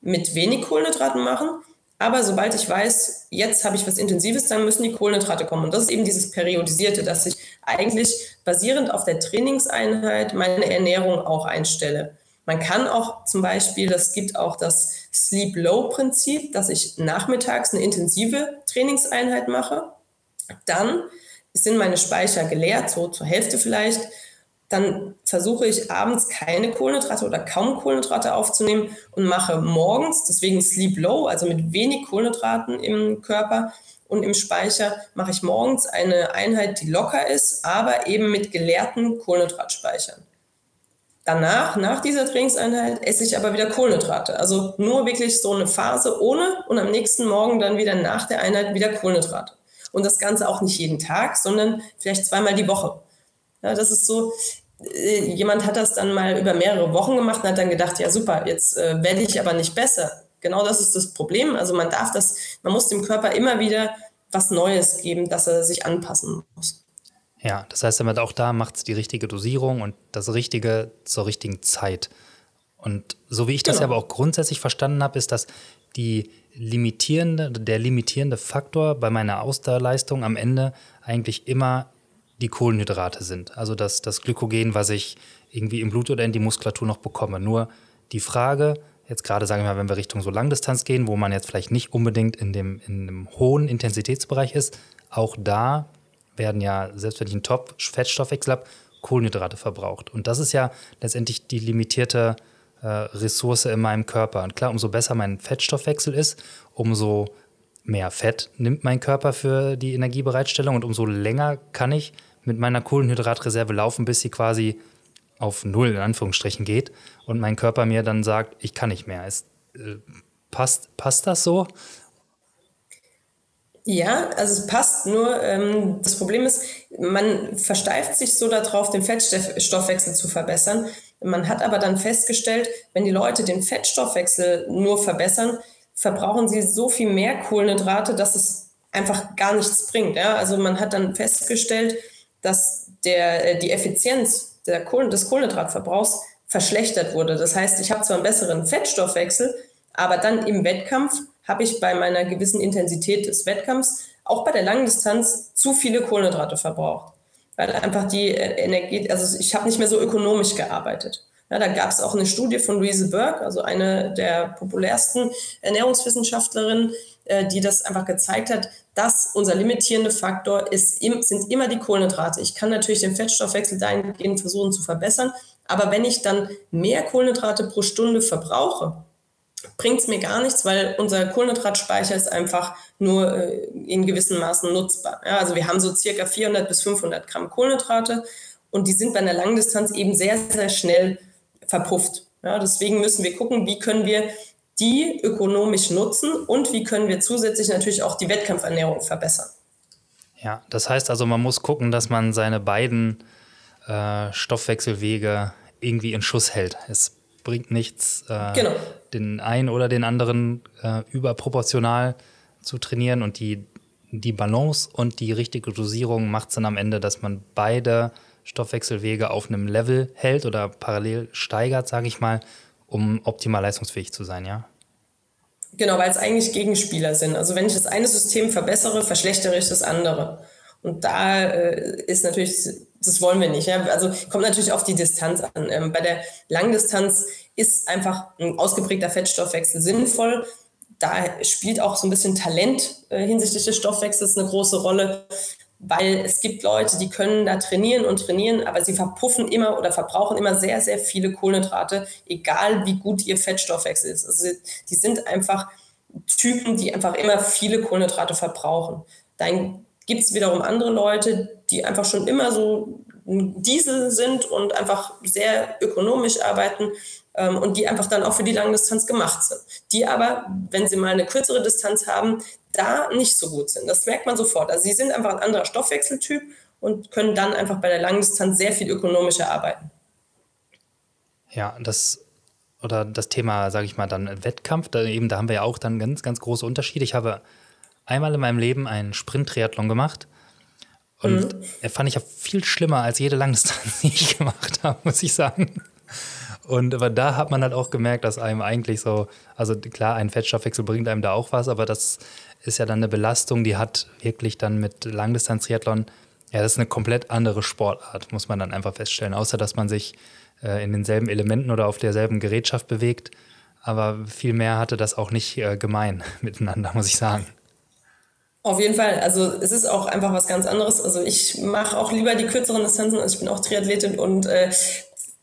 Speaker 2: mit wenig Kohlenhydraten machen, aber sobald ich weiß, jetzt habe ich was Intensives, dann müssen die Kohlenhydrate kommen. Und das ist eben dieses Periodisierte, dass ich eigentlich basierend auf der Trainingseinheit meine Ernährung auch einstelle. Man kann auch zum Beispiel, das gibt auch das Sleep-Low-Prinzip, dass ich nachmittags eine intensive Trainingseinheit mache. Dann sind meine Speicher geleert, so zur Hälfte vielleicht dann versuche ich abends keine Kohlenhydrate oder kaum Kohlenhydrate aufzunehmen und mache morgens, deswegen Sleep Low, also mit wenig Kohlenhydraten im Körper und im Speicher, mache ich morgens eine Einheit, die locker ist, aber eben mit geleerten Kohlenhydratspeichern. Danach, nach dieser Trainingseinheit, esse ich aber wieder Kohlenhydrate. Also nur wirklich so eine Phase ohne und am nächsten Morgen dann wieder nach der Einheit wieder Kohlenhydrate. Und das Ganze auch nicht jeden Tag, sondern vielleicht zweimal die Woche. Ja, das ist so, jemand hat das dann mal über mehrere Wochen gemacht und hat dann gedacht, ja super, jetzt äh, werde ich aber nicht besser. Genau das ist das Problem. Also man darf das, man muss dem Körper immer wieder was Neues geben, dass er sich anpassen muss.
Speaker 1: Ja, das heißt, damit auch da macht es die richtige Dosierung und das Richtige zur richtigen Zeit. Und so wie ich das genau. aber auch grundsätzlich verstanden habe, ist, dass die limitierende, der limitierende Faktor bei meiner Ausdauerleistung am Ende eigentlich immer die Kohlenhydrate sind. Also das, das Glykogen, was ich irgendwie im Blut oder in die Muskulatur noch bekomme. Nur die Frage, jetzt gerade sagen wir mal, wenn wir Richtung so Langdistanz gehen, wo man jetzt vielleicht nicht unbedingt in dem, in dem hohen Intensitätsbereich ist, auch da werden ja, selbst wenn ich einen Top-Fettstoffwechsel habe, Kohlenhydrate verbraucht. Und das ist ja letztendlich die limitierte äh, Ressource in meinem Körper. Und klar, umso besser mein Fettstoffwechsel ist, umso mehr Fett nimmt mein Körper für die Energiebereitstellung und umso länger kann ich mit meiner Kohlenhydratreserve laufen, bis sie quasi auf Null in Anführungsstrichen geht und mein Körper mir dann sagt, ich kann nicht mehr. Es, äh, passt, passt das so?
Speaker 2: Ja, also es passt nur. Ähm, das Problem ist, man versteift sich so darauf, den Fettstoffwechsel zu verbessern. Man hat aber dann festgestellt, wenn die Leute den Fettstoffwechsel nur verbessern, verbrauchen sie so viel mehr Kohlenhydrate, dass es einfach gar nichts bringt. Ja? Also man hat dann festgestellt, dass der, äh, die Effizienz der Kohlen, des Kohlenhydratverbrauchs verschlechtert wurde. Das heißt, ich habe zwar einen besseren Fettstoffwechsel, aber dann im Wettkampf habe ich bei meiner gewissen Intensität des Wettkampfs auch bei der langen Distanz zu viele Kohlenhydrate verbraucht. Weil einfach die äh, Energie, also ich habe nicht mehr so ökonomisch gearbeitet. Ja, da gab es auch eine Studie von Louise Burke, also eine der populärsten Ernährungswissenschaftlerinnen, äh, die das einfach gezeigt hat, dass unser limitierender Faktor ist, sind immer die Kohlenhydrate. Ich kann natürlich den Fettstoffwechsel dahingehend versuchen zu verbessern, aber wenn ich dann mehr Kohlenhydrate pro Stunde verbrauche, bringt es mir gar nichts, weil unser Kohlenhydratspeicher ist einfach nur äh, in gewissen Maßen nutzbar. Ja, also wir haben so circa 400 bis 500 Gramm Kohlenhydrate und die sind bei einer Langdistanz eben sehr, sehr schnell verpufft. Ja, deswegen müssen wir gucken, wie können wir die ökonomisch nutzen und wie können wir zusätzlich natürlich auch die Wettkampfernährung verbessern.
Speaker 1: Ja, das heißt also, man muss gucken, dass man seine beiden äh, Stoffwechselwege irgendwie in Schuss hält. Es bringt nichts, äh, genau. den einen oder den anderen äh, überproportional zu trainieren und die, die Balance und die richtige Dosierung macht es dann am Ende, dass man beide Stoffwechselwege auf einem Level hält oder parallel steigert, sage ich mal, um optimal leistungsfähig zu sein, ja?
Speaker 2: Genau, weil es eigentlich Gegenspieler sind. Also wenn ich das eine System verbessere, verschlechtere ich das andere. Und da äh, ist natürlich, das wollen wir nicht. Ja? Also kommt natürlich auf die Distanz an. Ähm, bei der Langdistanz ist einfach ein ausgeprägter Fettstoffwechsel sinnvoll. Da spielt auch so ein bisschen Talent äh, hinsichtlich des Stoffwechsels eine große Rolle weil es gibt Leute, die können da trainieren und trainieren, aber sie verpuffen immer oder verbrauchen immer sehr, sehr viele Kohlenhydrate, egal wie gut ihr Fettstoffwechsel ist. Also die sind einfach Typen, die einfach immer viele Kohlenhydrate verbrauchen. Dann gibt es wiederum andere Leute, die einfach schon immer so Diesel sind und einfach sehr ökonomisch arbeiten ähm, und die einfach dann auch für die lange Distanz gemacht sind. Die aber, wenn sie mal eine kürzere Distanz haben, da nicht so gut sind. Das merkt man sofort. Also sie sind einfach ein anderer Stoffwechseltyp und können dann einfach bei der Langdistanz sehr viel ökonomischer arbeiten.
Speaker 1: Ja, das oder das Thema, sage ich mal, dann Wettkampf, da eben, da haben wir ja auch dann ganz, ganz große Unterschiede. Ich habe einmal in meinem Leben einen Sprint-Triathlon gemacht und mhm. fand ich ja viel schlimmer als jede Langdistanz, die ich gemacht habe, muss ich sagen. Und aber da hat man halt auch gemerkt, dass einem eigentlich so, also klar, ein Fettstoffwechsel bringt einem da auch was, aber das ist ja dann eine Belastung, die hat wirklich dann mit Langdistanz-Triathlon, ja, das ist eine komplett andere Sportart, muss man dann einfach feststellen. Außer, dass man sich äh, in denselben Elementen oder auf derselben Gerätschaft bewegt. Aber viel mehr hatte das auch nicht äh, gemein miteinander, muss ich sagen.
Speaker 2: Auf jeden Fall. Also es ist auch einfach was ganz anderes. Also ich mache auch lieber die kürzeren Distanzen. Also ich bin auch Triathletin und äh,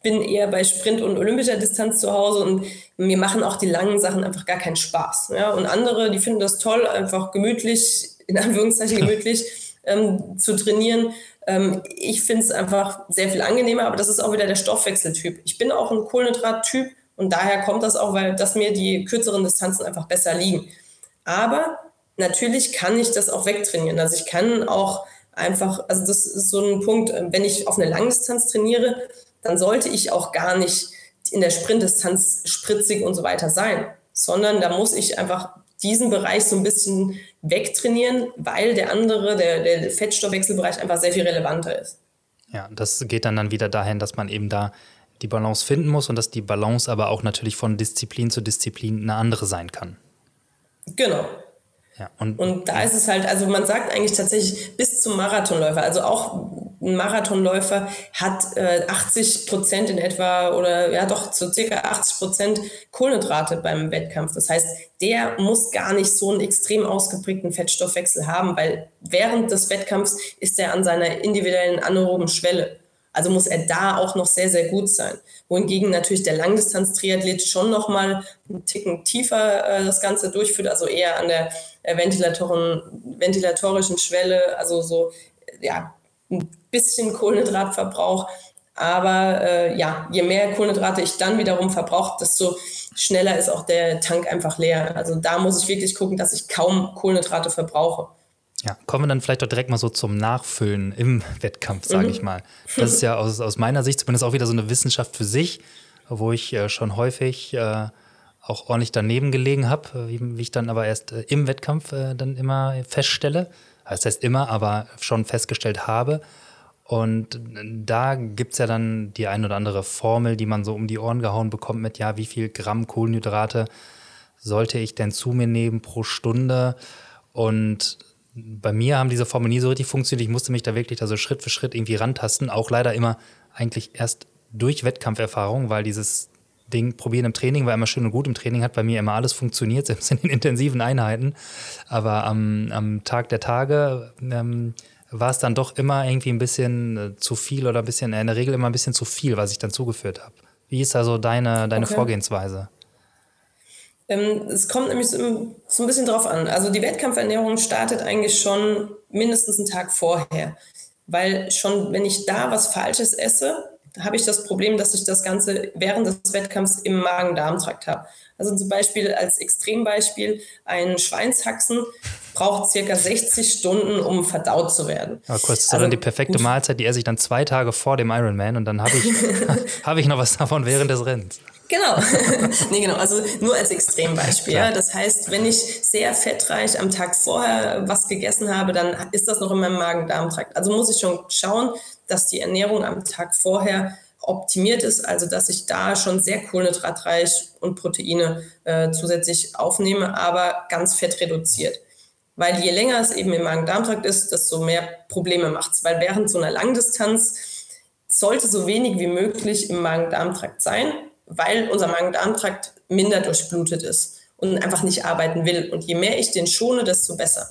Speaker 2: bin eher bei Sprint und olympischer Distanz zu Hause und mir machen auch die langen Sachen einfach gar keinen Spaß. Ja? Und andere, die finden das toll, einfach gemütlich, in Anführungszeichen gemütlich ähm, zu trainieren. Ähm, ich finde es einfach sehr viel angenehmer, aber das ist auch wieder der Stoffwechseltyp. Ich bin auch ein Kohlenhydrattyp und daher kommt das auch, weil das mir die kürzeren Distanzen einfach besser liegen. Aber natürlich kann ich das auch wegtrainieren. Also ich kann auch einfach, also das ist so ein Punkt, wenn ich auf eine Langdistanz trainiere, dann sollte ich auch gar nicht in der Sprintdistanz spritzig und so weiter sein, sondern da muss ich einfach diesen Bereich so ein bisschen wegtrainieren, weil der andere, der, der Fettstoffwechselbereich einfach sehr viel relevanter ist.
Speaker 1: Ja, das geht dann, dann wieder dahin, dass man eben da die Balance finden muss und dass die Balance aber auch natürlich von Disziplin zu Disziplin eine andere sein kann.
Speaker 2: Genau. Ja, und, und da ist es halt, also man sagt eigentlich tatsächlich bis zum Marathonläufer, also auch ein Marathonläufer hat äh, 80 Prozent in etwa oder ja doch so circa 80 Prozent Kohlenhydrate beim Wettkampf. Das heißt, der muss gar nicht so einen extrem ausgeprägten Fettstoffwechsel haben, weil während des Wettkampfs ist er an seiner individuellen anaeroben Schwelle. Also muss er da auch noch sehr, sehr gut sein. Wohingegen natürlich der Langdistanz-Triathlet schon nochmal einen Ticken tiefer äh, das Ganze durchführt, also eher an der äh, ventilatorischen Schwelle, also so ja, bisschen Kohlenhydratverbrauch. Aber äh, ja, je mehr Kohlenhydrate ich dann wiederum verbrauche, desto schneller ist auch der Tank einfach leer. Also da muss ich wirklich gucken, dass ich kaum Kohlenhydrate verbrauche.
Speaker 1: Ja, kommen wir dann vielleicht doch direkt mal so zum Nachfüllen im Wettkampf, sage mhm. ich mal. Das ist ja aus, aus meiner Sicht zumindest auch wieder so eine Wissenschaft für sich, wo ich äh, schon häufig äh, auch ordentlich daneben gelegen habe, wie, wie, ich dann aber erst äh, im Wettkampf äh, dann immer feststelle. Das heißt immer, aber schon festgestellt habe. Und da gibt es ja dann die ein oder andere Formel, die man so um die Ohren gehauen bekommt mit, ja, wie viel Gramm Kohlenhydrate sollte ich denn zu mir nehmen pro Stunde? Und bei mir haben diese Formeln nie so richtig funktioniert. Ich musste mich da wirklich also Schritt für Schritt irgendwie rantasten. Auch leider immer eigentlich erst durch Wettkampferfahrung, weil dieses Ding probieren im Training war immer schön und gut. Im Training hat bei mir immer alles funktioniert, selbst in den intensiven Einheiten. Aber am, am Tag der Tage ähm, war es dann doch immer irgendwie ein bisschen äh, zu viel oder ein bisschen, in der Regel immer ein bisschen zu viel, was ich dann zugeführt habe. Wie ist da so deine, deine okay. Vorgehensweise?
Speaker 2: Ähm, es kommt nämlich so, so ein bisschen drauf an. Also die Wettkampfernährung startet eigentlich schon mindestens einen Tag vorher. Weil schon, wenn ich da was Falsches esse, habe ich das Problem, dass ich das Ganze während des Wettkampfs im Magen-Darm-Trakt habe. Also zum Beispiel als Extrembeispiel, ein Schweinshaxen braucht circa 60 Stunden, um verdaut zu werden.
Speaker 1: Aber kurz, das ist also, dann die perfekte Mahlzeit, die esse ich dann zwei Tage vor dem Ironman und dann habe ich, hab ich noch was davon während des Rennens.
Speaker 2: Genau. nee, genau. Also nur als Extrembeispiel. Ja. Das heißt, wenn ich sehr fettreich am Tag vorher was gegessen habe, dann ist das noch in meinem Magen-Darm-Trakt. Also muss ich schon schauen, dass die Ernährung am Tag vorher optimiert ist, also dass ich da schon sehr kohlenhydratreich und Proteine äh, zusätzlich aufnehme, aber ganz fettreduziert. Weil je länger es eben im Magen-Darm-Trakt ist, desto mehr Probleme macht es. Weil während so einer Langdistanz sollte so wenig wie möglich im Magen-Darm-Trakt sein, weil unser Magen-Darm-Trakt minder durchblutet ist und einfach nicht arbeiten will. Und je mehr ich den schone, desto besser.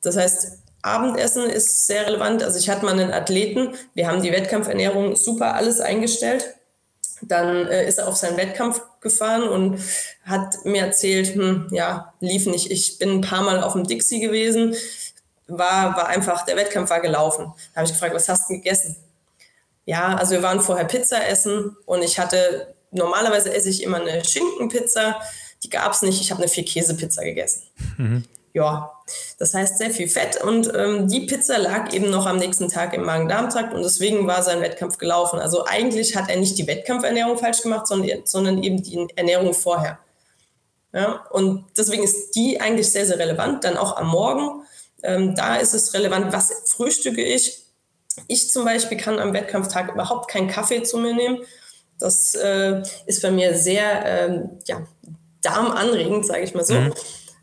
Speaker 2: Das heißt, Abendessen ist sehr relevant. Also ich hatte mal einen Athleten, wir haben die Wettkampfernährung super alles eingestellt. Dann äh, ist er auf seinen Wettkampf gefahren und hat mir erzählt, hm, ja, lief nicht. Ich bin ein paar Mal auf dem Dixie gewesen, war, war einfach, der Wettkampf war gelaufen. Da habe ich gefragt, was hast du gegessen? Ja, also wir waren vorher Pizza essen und ich hatte normalerweise esse ich immer eine Schinkenpizza. Die gab es nicht. Ich habe eine Vier-Käse-Pizza gegessen. Mhm. Ja, das heißt sehr viel Fett. Und ähm, die Pizza lag eben noch am nächsten Tag im Magen-Darm-Trakt und deswegen war sein Wettkampf gelaufen. Also eigentlich hat er nicht die Wettkampfernährung falsch gemacht, sondern, sondern eben die Ernährung vorher. Ja, und deswegen ist die eigentlich sehr, sehr relevant. Dann auch am Morgen. Ähm, da ist es relevant, was frühstücke ich. Ich zum Beispiel kann am Wettkampftag überhaupt keinen Kaffee zu mir nehmen das äh, ist bei mir sehr ähm, ja, darmanregend, sage ich mal so. Mhm.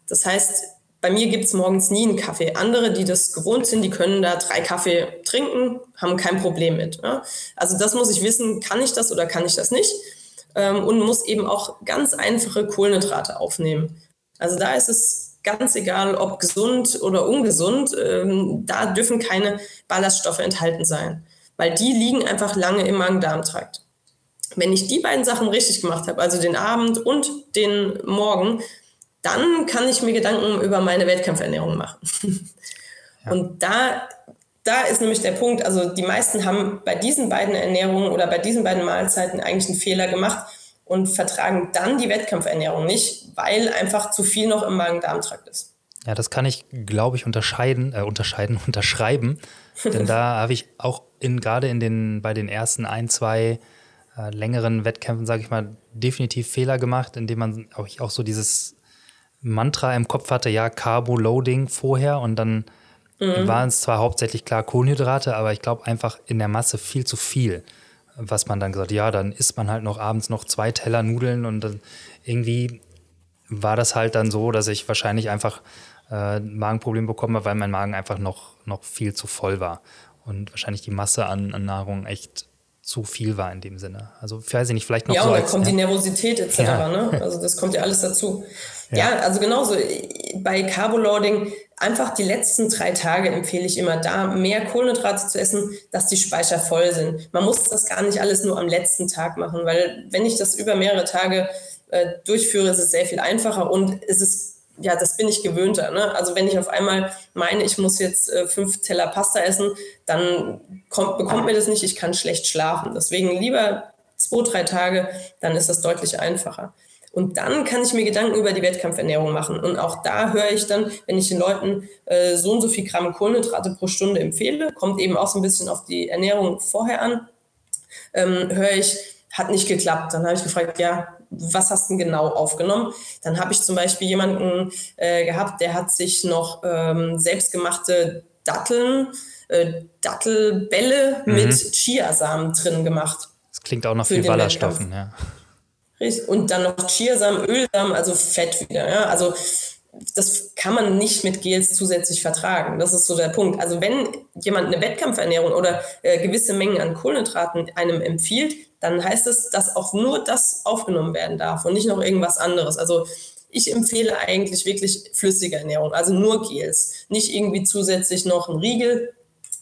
Speaker 2: Das heißt, bei mir gibt es morgens nie einen Kaffee. Andere, die das gewohnt sind, die können da drei Kaffee trinken, haben kein Problem mit. Ja? Also das muss ich wissen, kann ich das oder kann ich das nicht? Ähm, und muss eben auch ganz einfache Kohlenhydrate aufnehmen. Also da ist es ganz egal, ob gesund oder ungesund, ähm, da dürfen keine Ballaststoffe enthalten sein, weil die liegen einfach lange im Magen-Darm-Trakt. Wenn ich die beiden Sachen richtig gemacht habe, also den Abend und den Morgen, dann kann ich mir Gedanken über meine Wettkampfernährung machen. Ja. Und da, da ist nämlich der Punkt, also die meisten haben bei diesen beiden Ernährungen oder bei diesen beiden Mahlzeiten eigentlich einen Fehler gemacht und vertragen dann die Wettkampfernährung nicht, weil einfach zu viel noch im Magen-Darm-Trakt ist.
Speaker 1: Ja, das kann ich, glaube ich, unterscheiden, äh, unterscheiden, unterschreiben. Denn da habe ich auch in, gerade in den, bei den ersten ein, zwei äh, längeren Wettkämpfen, sage ich mal, definitiv Fehler gemacht, indem man auch, auch so dieses Mantra im Kopf hatte, ja, Carbo-Loading vorher und dann mhm. waren es zwar hauptsächlich klar Kohlenhydrate, aber ich glaube einfach in der Masse viel zu viel. was man dann gesagt, ja, dann isst man halt noch abends noch zwei Teller Nudeln und dann irgendwie war das halt dann so, dass ich wahrscheinlich einfach äh, Magenproblem bekommen habe, weil mein Magen einfach noch, noch viel zu voll war und wahrscheinlich die Masse an, an Nahrung echt zu viel war in dem Sinne. Also weiß ich nicht, vielleicht noch
Speaker 2: ja,
Speaker 1: so.
Speaker 2: Und dann kommt ja. die Nervosität etc. Ja. Ne? Also das kommt ja alles dazu. Ja, ja also genauso bei Carboloading einfach die letzten drei Tage empfehle ich immer da mehr Kohlenhydrate zu essen, dass die Speicher voll sind. Man muss das gar nicht alles nur am letzten Tag machen, weil wenn ich das über mehrere Tage äh, durchführe, ist es sehr viel einfacher und es ist ja, das bin ich gewöhnter. Ne? Also wenn ich auf einmal meine, ich muss jetzt äh, fünf Teller Pasta essen, dann kommt, bekommt mir das nicht, ich kann schlecht schlafen. Deswegen lieber zwei, drei Tage, dann ist das deutlich einfacher. Und dann kann ich mir Gedanken über die Wettkampfernährung machen. Und auch da höre ich dann, wenn ich den Leuten äh, so und so viel Gramm Kohlenhydrate pro Stunde empfehle, kommt eben auch so ein bisschen auf die Ernährung vorher an, ähm, höre ich, hat nicht geklappt. Dann habe ich gefragt, ja, was hast du genau aufgenommen? Dann habe ich zum Beispiel jemanden äh, gehabt, der hat sich noch ähm, selbstgemachte Datteln, äh, Dattelbälle mhm. mit Chiasamen drin gemacht.
Speaker 1: Das klingt auch noch viel Ballaststoffen, ja.
Speaker 2: Und dann noch Chiasamen, Ölsamen, also Fett wieder. Ja? Also das kann man nicht mit Gels zusätzlich vertragen. Das ist so der Punkt. Also wenn jemand eine Wettkampfernährung oder äh, gewisse Mengen an Kohlenhydraten einem empfiehlt, dann heißt es, dass auch nur das aufgenommen werden darf und nicht noch irgendwas anderes. Also ich empfehle eigentlich wirklich flüssige Ernährung, also nur Gels, nicht irgendwie zusätzlich noch ein Riegel.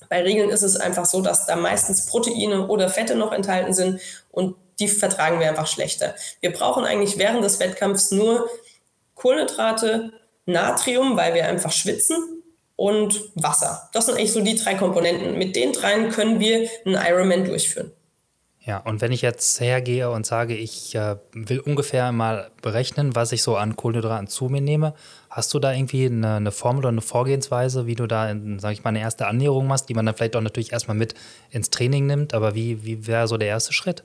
Speaker 2: Bei Riegeln ist es einfach so, dass da meistens Proteine oder Fette noch enthalten sind und die vertragen wir einfach schlechter. Wir brauchen eigentlich während des Wettkampfs nur Kohlenhydrate, Natrium, weil wir einfach schwitzen und Wasser. Das sind eigentlich so die drei Komponenten. Mit den dreien können wir einen Ironman durchführen.
Speaker 1: Ja, und wenn ich jetzt hergehe und sage, ich äh, will ungefähr mal berechnen, was ich so an Kohlenhydraten zu mir nehme, hast du da irgendwie eine, eine Formel oder eine Vorgehensweise, wie du da, sage ich mal, eine erste Annäherung machst, die man dann vielleicht auch natürlich erstmal mit ins Training nimmt, aber wie, wie wäre so der erste Schritt?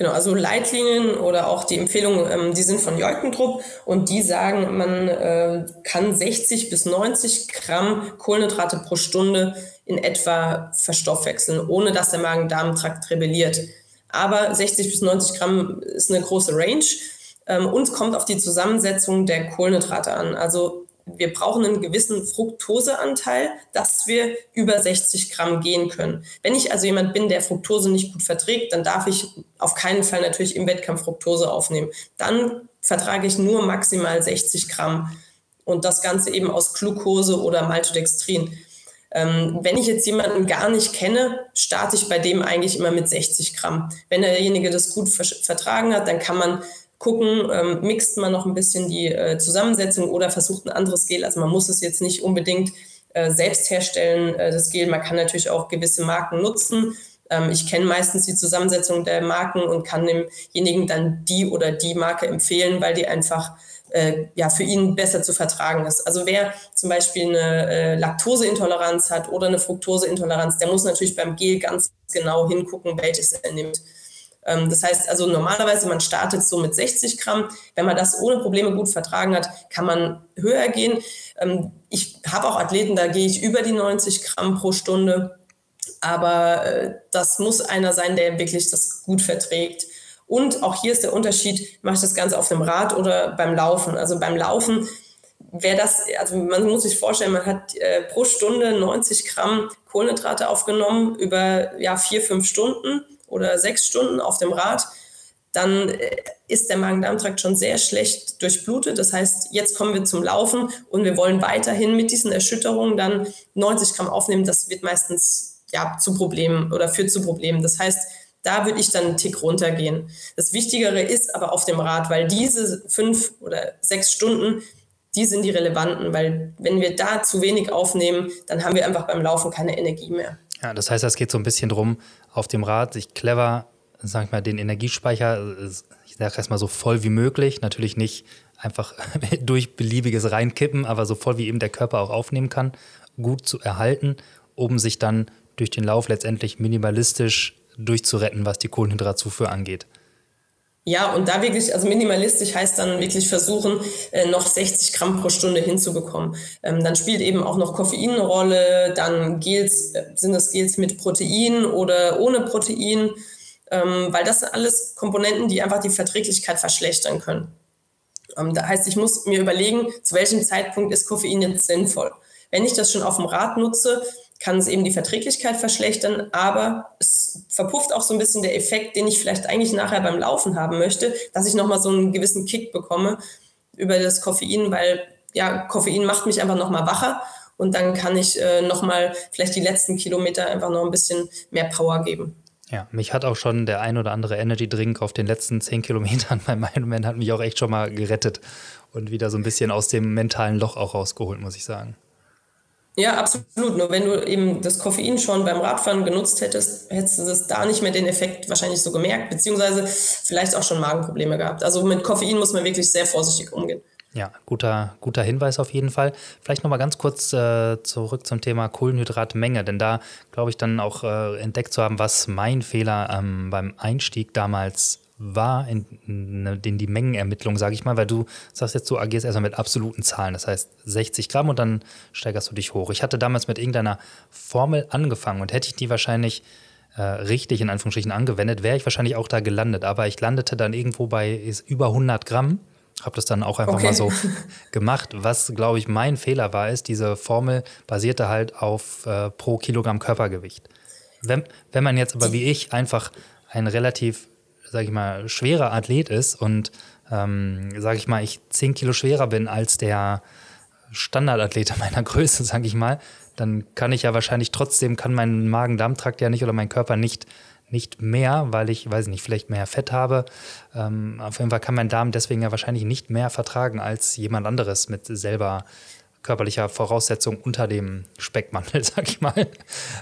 Speaker 2: Genau, also Leitlinien oder auch die Empfehlungen, ähm, die sind von Jeukendrupp und die sagen, man äh, kann 60 bis 90 Gramm Kohlenhydrate pro Stunde in etwa verstoffwechseln, ohne dass der Magen-Darm-Trakt rebelliert. Aber 60 bis 90 Gramm ist eine große Range ähm, und kommt auf die Zusammensetzung der Kohlenhydrate an. Also wir brauchen einen gewissen Fructoseanteil, dass wir über 60 Gramm gehen können. Wenn ich also jemand bin, der Fructose nicht gut verträgt, dann darf ich auf keinen Fall natürlich im Wettkampf Fructose aufnehmen. Dann vertrage ich nur maximal 60 Gramm und das Ganze eben aus Glucose oder Maltodextrin. Ähm, wenn ich jetzt jemanden gar nicht kenne, starte ich bei dem eigentlich immer mit 60 Gramm. Wenn derjenige das gut vertragen hat, dann kann man gucken, ähm, mixt man noch ein bisschen die äh, Zusammensetzung oder versucht ein anderes Gel. Also man muss es jetzt nicht unbedingt äh, selbst herstellen, äh, das Gel. Man kann natürlich auch gewisse Marken nutzen. Ähm, ich kenne meistens die Zusammensetzung der Marken und kann demjenigen dann die oder die Marke empfehlen, weil die einfach äh, ja, für ihn besser zu vertragen ist. Also wer zum Beispiel eine äh, Laktoseintoleranz hat oder eine Fructoseintoleranz, der muss natürlich beim Gel ganz genau hingucken, welches er nimmt. Ähm, das heißt also normalerweise, man startet so mit 60 Gramm. Wenn man das ohne Probleme gut vertragen hat, kann man höher gehen. Ähm, ich habe auch Athleten, da gehe ich über die 90 Gramm pro Stunde. Aber äh, das muss einer sein, der wirklich das gut verträgt. Und auch hier ist der Unterschied, mache ich das Ganze auf dem Rad oder beim Laufen. Also beim Laufen wäre das, also man muss sich vorstellen, man hat äh, pro Stunde 90 Gramm Kohlenhydrate aufgenommen über ja, vier, fünf Stunden oder sechs Stunden auf dem Rad, dann äh, ist der Magen-Darm-Trakt schon sehr schlecht durchblutet. Das heißt, jetzt kommen wir zum Laufen und wir wollen weiterhin mit diesen Erschütterungen dann 90 Gramm aufnehmen. Das wird meistens ja zu Problemen oder führt zu Problemen. Das heißt, da würde ich dann einen Tick runtergehen. Das Wichtigere ist aber auf dem Rad, weil diese fünf oder sechs Stunden, die sind die relevanten, weil wenn wir da zu wenig aufnehmen, dann haben wir einfach beim Laufen keine Energie mehr.
Speaker 1: Ja, das heißt, es geht so ein bisschen drum, auf dem Rad sich clever, sag ich mal, den Energiespeicher, ich sage erstmal so voll wie möglich, natürlich nicht einfach durch beliebiges reinkippen, aber so voll wie eben der Körper auch aufnehmen kann, gut zu erhalten, um sich dann durch den Lauf letztendlich minimalistisch durchzuretten, was die Kohlenhydratzufuhr angeht.
Speaker 2: Ja, und da wirklich, also minimalistisch heißt dann wirklich versuchen, äh, noch 60 Gramm pro Stunde hinzubekommen. Ähm, dann spielt eben auch noch Koffein eine Rolle, dann Gels, äh, sind das Gels mit Protein oder ohne Protein, ähm, weil das sind alles Komponenten, die einfach die Verträglichkeit verschlechtern können. Ähm, da heißt, ich muss mir überlegen, zu welchem Zeitpunkt ist Koffein jetzt sinnvoll. Wenn ich das schon auf dem Rad nutze, kann es eben die Verträglichkeit verschlechtern, aber es verpufft auch so ein bisschen der Effekt, den ich vielleicht eigentlich nachher beim Laufen haben möchte, dass ich nochmal so einen gewissen Kick bekomme über das Koffein, weil ja, Koffein macht mich einfach nochmal wacher und dann kann ich äh, nochmal vielleicht die letzten Kilometer einfach noch ein bisschen mehr Power geben.
Speaker 1: Ja, mich hat auch schon der ein oder andere Energy Drink auf den letzten zehn Kilometern beim Ironman hat mich auch echt schon mal gerettet und wieder so ein bisschen aus dem mentalen Loch auch rausgeholt, muss ich sagen.
Speaker 2: Ja, absolut. Nur wenn du eben das Koffein schon beim Radfahren genutzt hättest, hättest du das da nicht mehr den Effekt wahrscheinlich so gemerkt, beziehungsweise vielleicht auch schon Magenprobleme gehabt. Also mit Koffein muss man wirklich sehr vorsichtig umgehen.
Speaker 1: Ja, guter, guter Hinweis auf jeden Fall. Vielleicht nochmal ganz kurz äh, zurück zum Thema Kohlenhydratmenge, denn da glaube ich dann auch äh, entdeckt zu haben, was mein Fehler ähm, beim Einstieg damals war in, in die Mengenermittlung, sage ich mal, weil du sagst jetzt, du agierst erstmal mit absoluten Zahlen, das heißt 60 Gramm und dann steigerst du dich hoch. Ich hatte damals mit irgendeiner Formel angefangen und hätte ich die wahrscheinlich äh, richtig in Anführungsstrichen angewendet, wäre ich wahrscheinlich auch da gelandet, aber ich landete dann irgendwo bei über 100 Gramm. Habe das dann auch einfach okay. mal so gemacht. Was, glaube ich, mein Fehler war, ist, diese Formel basierte halt auf äh, pro Kilogramm Körpergewicht. Wenn, wenn man jetzt aber wie ich einfach ein relativ sage ich mal, schwerer Athlet ist und, ähm, sage ich mal, ich 10 Kilo schwerer bin als der Standardathlet meiner Größe, sage ich mal, dann kann ich ja wahrscheinlich trotzdem, kann mein Magen-Darm-Trakt ja nicht oder mein Körper nicht, nicht mehr, weil ich, weiß nicht, vielleicht mehr Fett habe. Ähm, auf jeden Fall kann mein Darm deswegen ja wahrscheinlich nicht mehr vertragen als jemand anderes mit selber körperlicher Voraussetzung unter dem Speckmantel, sag ich mal.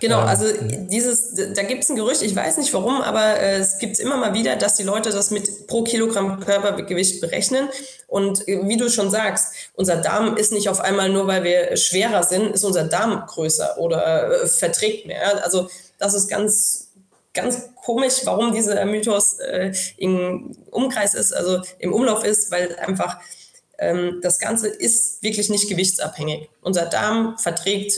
Speaker 2: Genau, ähm, also dieses, da gibt es ein Gerücht, ich weiß nicht warum, aber äh, es gibt immer mal wieder, dass die Leute das mit pro Kilogramm Körpergewicht berechnen. Und äh, wie du schon sagst, unser Darm ist nicht auf einmal nur, weil wir schwerer sind, ist unser Darm größer oder äh, verträgt mehr. Also das ist ganz ganz komisch, warum dieser Mythos äh, im Umkreis ist, also im Umlauf ist, weil einfach das Ganze ist wirklich nicht gewichtsabhängig. Unser Darm verträgt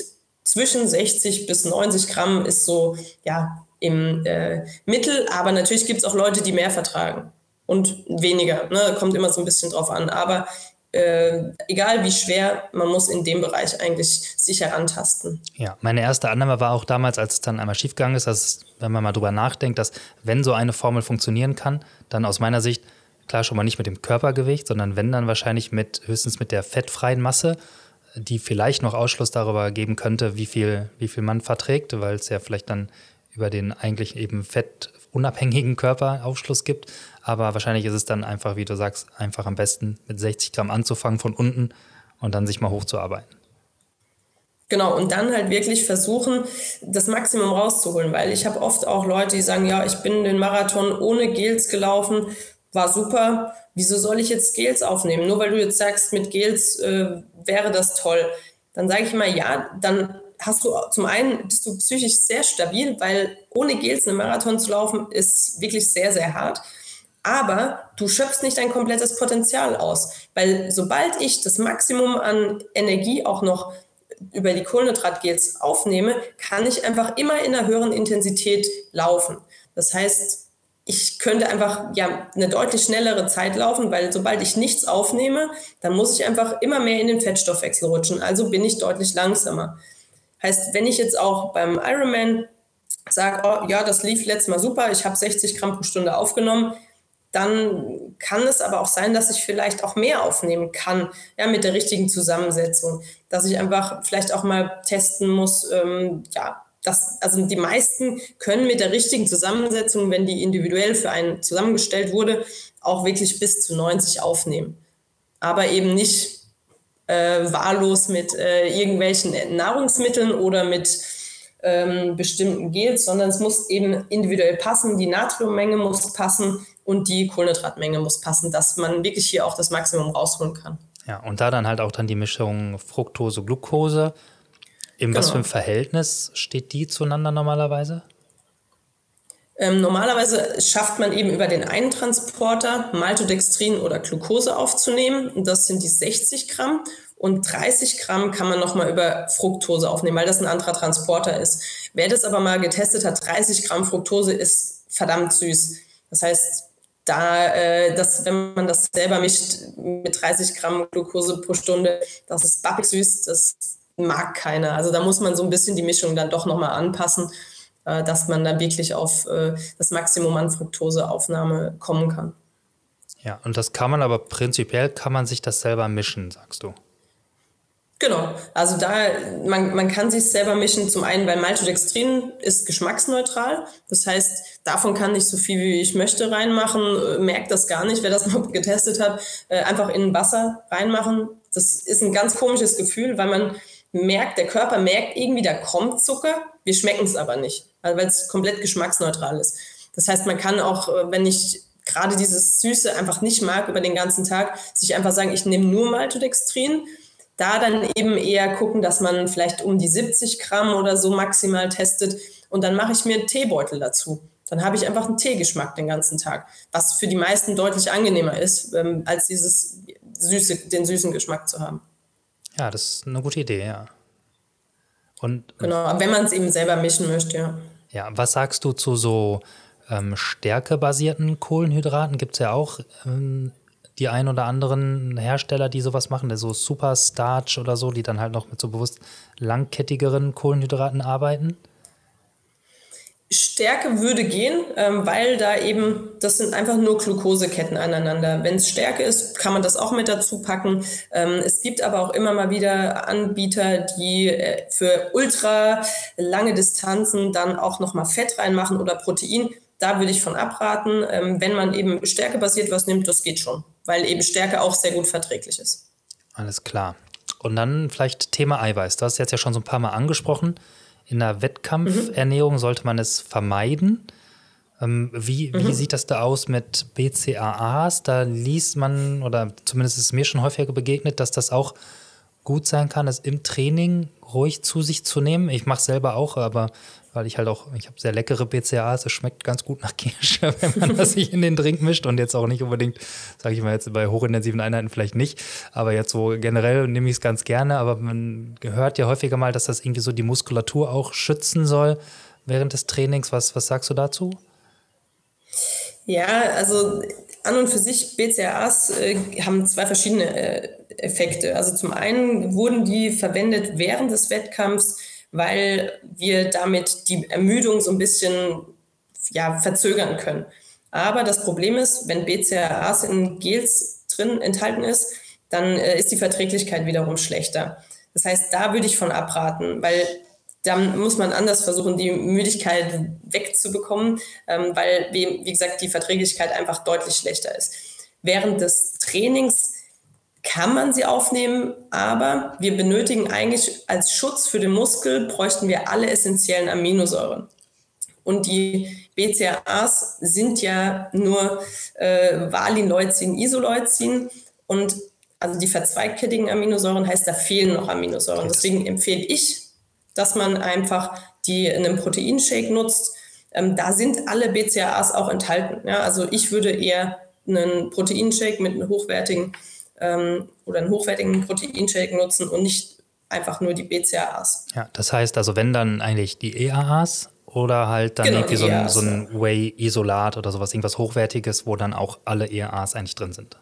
Speaker 2: zwischen 60 bis 90 Gramm, ist so ja im äh, Mittel, aber natürlich gibt es auch Leute, die mehr vertragen und weniger. Ne? Kommt immer so ein bisschen drauf an. Aber äh, egal wie schwer, man muss in dem Bereich eigentlich sich herantasten.
Speaker 1: Ja, meine erste Annahme war auch damals, als es dann einmal schiefgegangen ist, dass, wenn man mal drüber nachdenkt, dass wenn so eine Formel funktionieren kann, dann aus meiner Sicht Klar, schon mal nicht mit dem Körpergewicht, sondern wenn dann wahrscheinlich mit höchstens mit der fettfreien Masse, die vielleicht noch Ausschluss darüber geben könnte, wie viel, wie viel man verträgt, weil es ja vielleicht dann über den eigentlich eben fettunabhängigen Körper Aufschluss gibt. Aber wahrscheinlich ist es dann einfach, wie du sagst, einfach am besten mit 60 Gramm anzufangen von unten und dann sich mal hochzuarbeiten.
Speaker 2: Genau, und dann halt wirklich versuchen, das Maximum rauszuholen, weil ich habe oft auch Leute, die sagen, ja, ich bin den Marathon ohne Gels gelaufen war super. Wieso soll ich jetzt Gels aufnehmen? Nur weil du jetzt sagst, mit Gels äh, wäre das toll. Dann sage ich immer, ja, dann hast du zum einen, bist du psychisch sehr stabil, weil ohne Gels einen Marathon zu laufen, ist wirklich sehr, sehr hart. Aber du schöpfst nicht dein komplettes Potenzial aus, weil sobald ich das Maximum an Energie auch noch über die Kohlenhydratgels aufnehme, kann ich einfach immer in einer höheren Intensität laufen. Das heißt, ich könnte einfach ja eine deutlich schnellere Zeit laufen, weil sobald ich nichts aufnehme, dann muss ich einfach immer mehr in den Fettstoffwechsel rutschen. Also bin ich deutlich langsamer. Heißt, wenn ich jetzt auch beim Ironman sage, oh, ja, das lief letztes Mal super, ich habe 60 Gramm pro Stunde aufgenommen, dann kann es aber auch sein, dass ich vielleicht auch mehr aufnehmen kann, ja, mit der richtigen Zusammensetzung. Dass ich einfach vielleicht auch mal testen muss, ähm, ja, das, also die meisten können mit der richtigen Zusammensetzung, wenn die individuell für einen zusammengestellt wurde, auch wirklich bis zu 90 aufnehmen. Aber eben nicht äh, wahllos mit äh, irgendwelchen Nahrungsmitteln oder mit ähm, bestimmten Gels, sondern es muss eben individuell passen. Die Natriummenge muss passen und die Kohlenhydratmenge muss passen, dass man wirklich hier auch das Maximum rausholen kann.
Speaker 1: Ja, und da dann halt auch dann die Mischung Fructose, Glucose in genau. was für einem Verhältnis steht die zueinander normalerweise?
Speaker 2: Ähm, normalerweise schafft man eben über den einen Transporter Maltodextrin oder Glucose aufzunehmen. Das sind die 60 Gramm. Und 30 Gramm kann man nochmal über Fructose aufnehmen, weil das ein anderer Transporter ist. Wer das aber mal getestet hat, 30 Gramm Fructose ist verdammt süß. Das heißt, da, äh, dass, wenn man das selber mischt mit 30 Gramm Glucose pro Stunde, das ist bappig süß, das mag keiner. Also da muss man so ein bisschen die Mischung dann doch nochmal anpassen, äh, dass man dann wirklich auf äh, das Maximum an Fructoseaufnahme kommen kann.
Speaker 1: Ja, und das kann man aber prinzipiell, kann man sich das selber mischen, sagst du?
Speaker 2: Genau, also da, man, man kann sich selber mischen, zum einen, weil Maltodextrin ist geschmacksneutral. Das heißt, davon kann ich so viel wie ich möchte reinmachen, äh, merkt das gar nicht, wer das mal getestet hat, äh, einfach in Wasser reinmachen. Das ist ein ganz komisches Gefühl, weil man merkt, der Körper merkt irgendwie, da kommt Zucker, wir schmecken es aber nicht, weil es komplett geschmacksneutral ist. Das heißt, man kann auch, äh, wenn ich gerade dieses Süße einfach nicht mag über den ganzen Tag, sich einfach sagen, ich nehme nur Maltodextrin da dann eben eher gucken, dass man vielleicht um die 70 Gramm oder so maximal testet. Und dann mache ich mir einen Teebeutel dazu. Dann habe ich einfach einen Teegeschmack den ganzen Tag, was für die meisten deutlich angenehmer ist, ähm, als dieses süße, den süßen Geschmack zu haben.
Speaker 1: Ja, das ist eine gute Idee, ja.
Speaker 2: Und, genau, wenn man es eben selber mischen möchte, ja.
Speaker 1: Ja, was sagst du zu so ähm, stärkebasierten Kohlenhydraten? Gibt es ja auch ähm, die ein oder anderen Hersteller, die sowas machen, der so Super Starch oder so, die dann halt noch mit so bewusst langkettigeren Kohlenhydraten arbeiten?
Speaker 2: Stärke würde gehen, ähm, weil da eben, das sind einfach nur Glukoseketten aneinander. Wenn es Stärke ist, kann man das auch mit dazu packen. Ähm, es gibt aber auch immer mal wieder Anbieter, die äh, für ultra lange Distanzen dann auch nochmal Fett reinmachen oder Protein. Da würde ich von abraten. Ähm, wenn man eben stärkebasiert was nimmt, das geht schon weil eben Stärke auch sehr gut verträglich ist.
Speaker 1: Alles klar. Und dann vielleicht Thema Eiweiß. Du hast jetzt ja schon so ein paar Mal angesprochen. In der Wettkampfernährung mhm. sollte man es vermeiden. Ähm, wie, mhm. wie sieht das da aus mit BCAAs? Da liest man, oder zumindest ist es mir schon häufiger begegnet, dass das auch gut sein kann, es im Training ruhig zu sich zu nehmen. Ich mache es selber auch, aber weil ich halt auch, ich habe sehr leckere BCAAs, es schmeckt ganz gut nach Kirsche, wenn man das sich in den Drink mischt und jetzt auch nicht unbedingt, sage ich mal jetzt bei hochintensiven Einheiten vielleicht nicht, aber jetzt so generell nehme ich es ganz gerne, aber man hört ja häufiger mal, dass das irgendwie so die Muskulatur auch schützen soll während des Trainings. Was, was sagst du dazu?
Speaker 2: Ja, also an und für sich BCAAs äh, haben zwei verschiedene äh, Effekte. Also zum einen wurden die verwendet während des Wettkampfs, weil wir damit die Ermüdung so ein bisschen ja, verzögern können. Aber das Problem ist, wenn BCAAs in Gels drin enthalten ist, dann äh, ist die Verträglichkeit wiederum schlechter. Das heißt, da würde ich von abraten, weil dann muss man anders versuchen, die Müdigkeit wegzubekommen, ähm, weil, wie, wie gesagt, die Verträglichkeit einfach deutlich schlechter ist. Während des Trainings kann man sie aufnehmen, aber wir benötigen eigentlich als Schutz für den Muskel, bräuchten wir alle essentiellen Aminosäuren. Und die BCAAs sind ja nur äh, Valin, Isoleucin und also die verzweigkettigen Aminosäuren heißt, da fehlen noch Aminosäuren. Deswegen empfehle ich, dass man einfach die in einem Proteinshake nutzt. Ähm, da sind alle BCAAs auch enthalten. Ja? Also ich würde eher einen Proteinshake mit einem hochwertigen ähm, oder einen hochwertigen Proteinshake nutzen und nicht einfach nur die BCAAs.
Speaker 1: Ja, das heißt also, wenn dann eigentlich die EAAs oder halt dann genau, irgendwie so ein, so ein Whey-Isolat oder sowas, irgendwas Hochwertiges, wo dann auch alle EAAs eigentlich drin sind.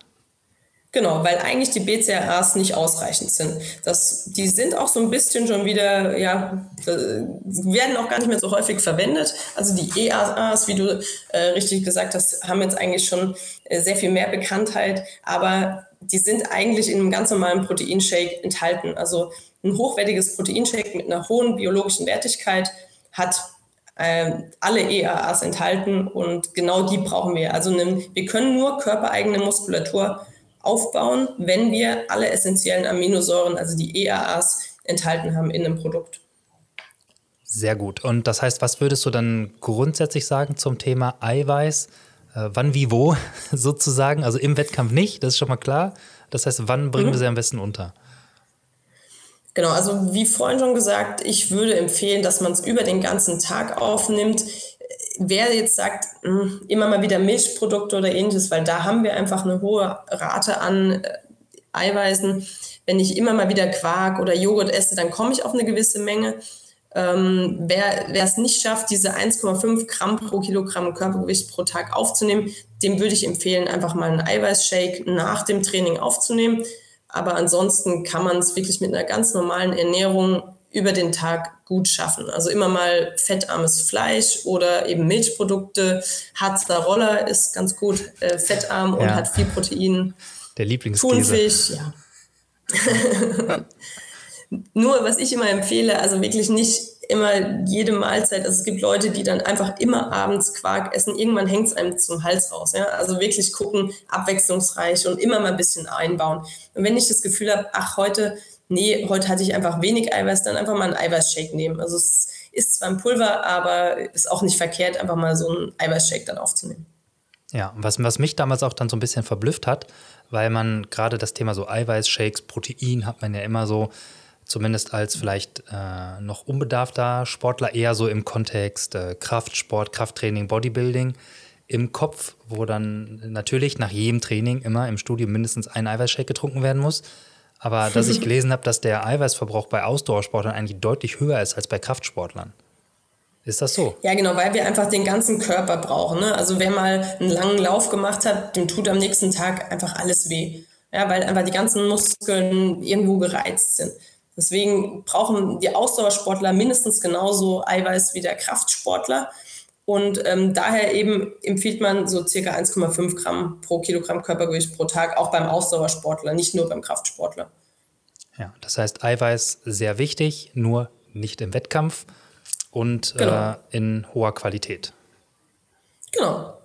Speaker 2: Genau, weil eigentlich die BCAAs nicht ausreichend sind. Das, die sind auch so ein bisschen schon wieder, ja, werden auch gar nicht mehr so häufig verwendet. Also die EAAs, wie du äh, richtig gesagt hast, haben jetzt eigentlich schon äh, sehr viel mehr Bekanntheit, aber die sind eigentlich in einem ganz normalen Proteinshake enthalten. Also ein hochwertiges Proteinshake mit einer hohen biologischen Wertigkeit hat äh, alle EAAs enthalten und genau die brauchen wir. Also wir können nur körpereigene Muskulatur aufbauen, wenn wir alle essentiellen Aminosäuren, also die EAAs, enthalten haben in einem Produkt.
Speaker 1: Sehr gut. Und das heißt, was würdest du dann grundsätzlich sagen zum Thema Eiweiß? Äh, wann, wie, wo sozusagen? Also im Wettkampf nicht, das ist schon mal klar. Das heißt, wann bringen mhm. wir sie am besten unter?
Speaker 2: Genau, also wie vorhin schon gesagt, ich würde empfehlen, dass man es über den ganzen Tag aufnimmt. Wer jetzt sagt, hm, immer mal wieder Milchprodukte oder ähnliches, weil da haben wir einfach eine hohe Rate an äh, Eiweißen. Wenn ich immer mal wieder Quark oder Joghurt esse, dann komme ich auf eine gewisse Menge. Ähm, wer, es nicht schafft, diese 1,5 Gramm pro Kilogramm Körpergewicht pro Tag aufzunehmen, dem würde ich empfehlen, einfach mal einen Eiweißshake nach dem Training aufzunehmen. Aber ansonsten kann man es wirklich mit einer ganz normalen Ernährung über den Tag gut schaffen. Also immer mal fettarmes Fleisch oder eben Milchprodukte. Harzer Roller ist ganz gut äh, fettarm und ja. hat viel Protein.
Speaker 1: Der Lieblingskäse.
Speaker 2: Thunfisch, ja. Nur, was ich immer empfehle, also wirklich nicht immer jede Mahlzeit. Also es gibt Leute, die dann einfach immer abends Quark essen. Irgendwann hängt es einem zum Hals raus. Ja? Also wirklich gucken, abwechslungsreich und immer mal ein bisschen einbauen. Und wenn ich das Gefühl habe, ach, heute, nee, heute hatte ich einfach wenig Eiweiß, dann einfach mal einen Eiweißshake nehmen. Also es ist zwar ein Pulver, aber ist auch nicht verkehrt, einfach mal so einen Eiweißshake dann aufzunehmen.
Speaker 1: Ja, was, was mich damals auch dann so ein bisschen verblüfft hat, weil man gerade das Thema so Eiweißshakes, Protein hat man ja immer so zumindest als vielleicht äh, noch unbedarfter Sportler, eher so im Kontext äh, Kraftsport, Krafttraining, Bodybuilding im Kopf, wo dann natürlich nach jedem Training immer im Studio mindestens ein Eiweißshake getrunken werden muss. Aber dass ich gelesen habe, dass der Eiweißverbrauch bei Ausdauersportlern eigentlich deutlich höher ist als bei Kraftsportlern. Ist das so?
Speaker 2: Ja, genau, weil wir einfach den ganzen Körper brauchen. Ne? Also wer mal einen langen Lauf gemacht hat, dem tut am nächsten Tag einfach alles weh. Ja, weil einfach die ganzen Muskeln irgendwo gereizt sind. Deswegen brauchen die Ausdauersportler mindestens genauso Eiweiß wie der Kraftsportler. Und ähm, daher eben empfiehlt man so circa 1,5 Gramm pro Kilogramm Körpergewicht pro Tag, auch beim Ausdauersportler, nicht nur beim Kraftsportler.
Speaker 1: Ja, das heißt Eiweiß sehr wichtig, nur nicht im Wettkampf und genau. äh, in hoher Qualität.
Speaker 2: Genau.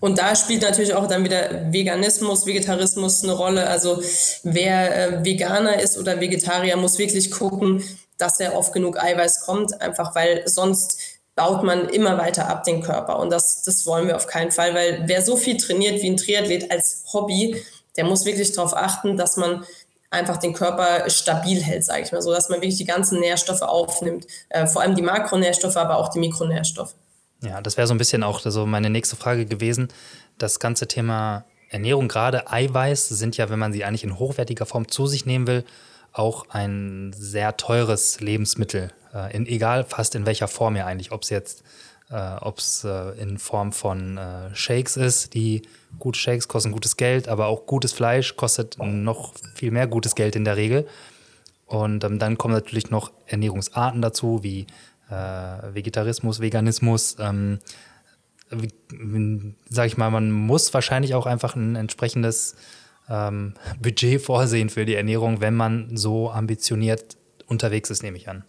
Speaker 2: Und da spielt natürlich auch dann wieder Veganismus, Vegetarismus eine Rolle. Also wer äh, Veganer ist oder Vegetarier, muss wirklich gucken, dass er oft genug Eiweiß kommt, einfach weil sonst baut man immer weiter ab den Körper. Und das, das wollen wir auf keinen Fall, weil wer so viel trainiert wie ein Triathlet als Hobby, der muss wirklich darauf achten, dass man einfach den Körper stabil hält, sage ich mal, so dass man wirklich die ganzen Nährstoffe aufnimmt, äh, vor allem die Makronährstoffe, aber auch die Mikronährstoffe.
Speaker 1: Ja, das wäre so ein bisschen auch so meine nächste Frage gewesen. Das ganze Thema Ernährung, gerade Eiweiß, sind ja, wenn man sie eigentlich in hochwertiger Form zu sich nehmen will, auch ein sehr teures Lebensmittel. Äh, in, egal fast in welcher Form ja eigentlich, ob es jetzt äh, ob es äh, in Form von äh, Shakes ist, die gute Shakes kosten gutes Geld, aber auch gutes Fleisch kostet noch viel mehr gutes Geld in der Regel. Und ähm, dann kommen natürlich noch Ernährungsarten dazu, wie äh, Vegetarismus, Veganismus. Ähm, sag ich mal, man muss wahrscheinlich auch einfach ein entsprechendes ähm, Budget vorsehen für die Ernährung, wenn man so ambitioniert unterwegs ist, nehme ich an.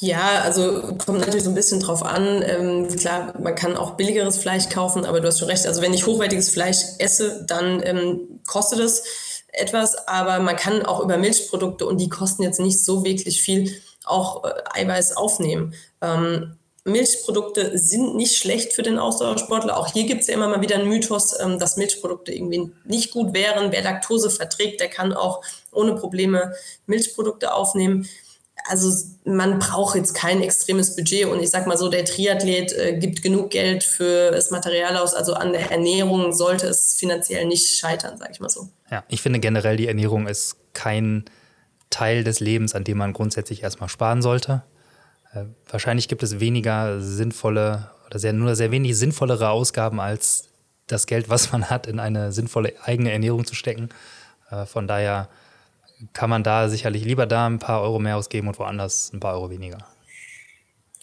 Speaker 2: Ja, also kommt natürlich so ein bisschen drauf an. Ähm, klar, man kann auch billigeres Fleisch kaufen, aber du hast schon recht. Also wenn ich hochwertiges Fleisch esse, dann ähm, kostet es etwas, aber man kann auch über Milchprodukte und die kosten jetzt nicht so wirklich viel auch äh, Eiweiß aufnehmen. Ähm, Milchprodukte sind nicht schlecht für den Ausdauersportler. Auch hier gibt es ja immer mal wieder einen Mythos, ähm, dass Milchprodukte irgendwie nicht gut wären. Wer Laktose verträgt, der kann auch ohne Probleme Milchprodukte aufnehmen. Also man braucht jetzt kein extremes Budget und ich sag mal so, der Triathlet äh, gibt genug Geld für das Material aus, also an der Ernährung sollte es finanziell nicht scheitern, sag ich mal so.
Speaker 1: Ja, ich finde generell die Ernährung ist kein Teil des Lebens, an dem man grundsätzlich erstmal sparen sollte. Äh, wahrscheinlich gibt es weniger sinnvolle oder sehr, nur sehr wenig sinnvollere Ausgaben als das Geld, was man hat, in eine sinnvolle eigene Ernährung zu stecken. Äh, von daher kann man da sicherlich lieber da ein paar Euro mehr ausgeben und woanders ein paar Euro weniger.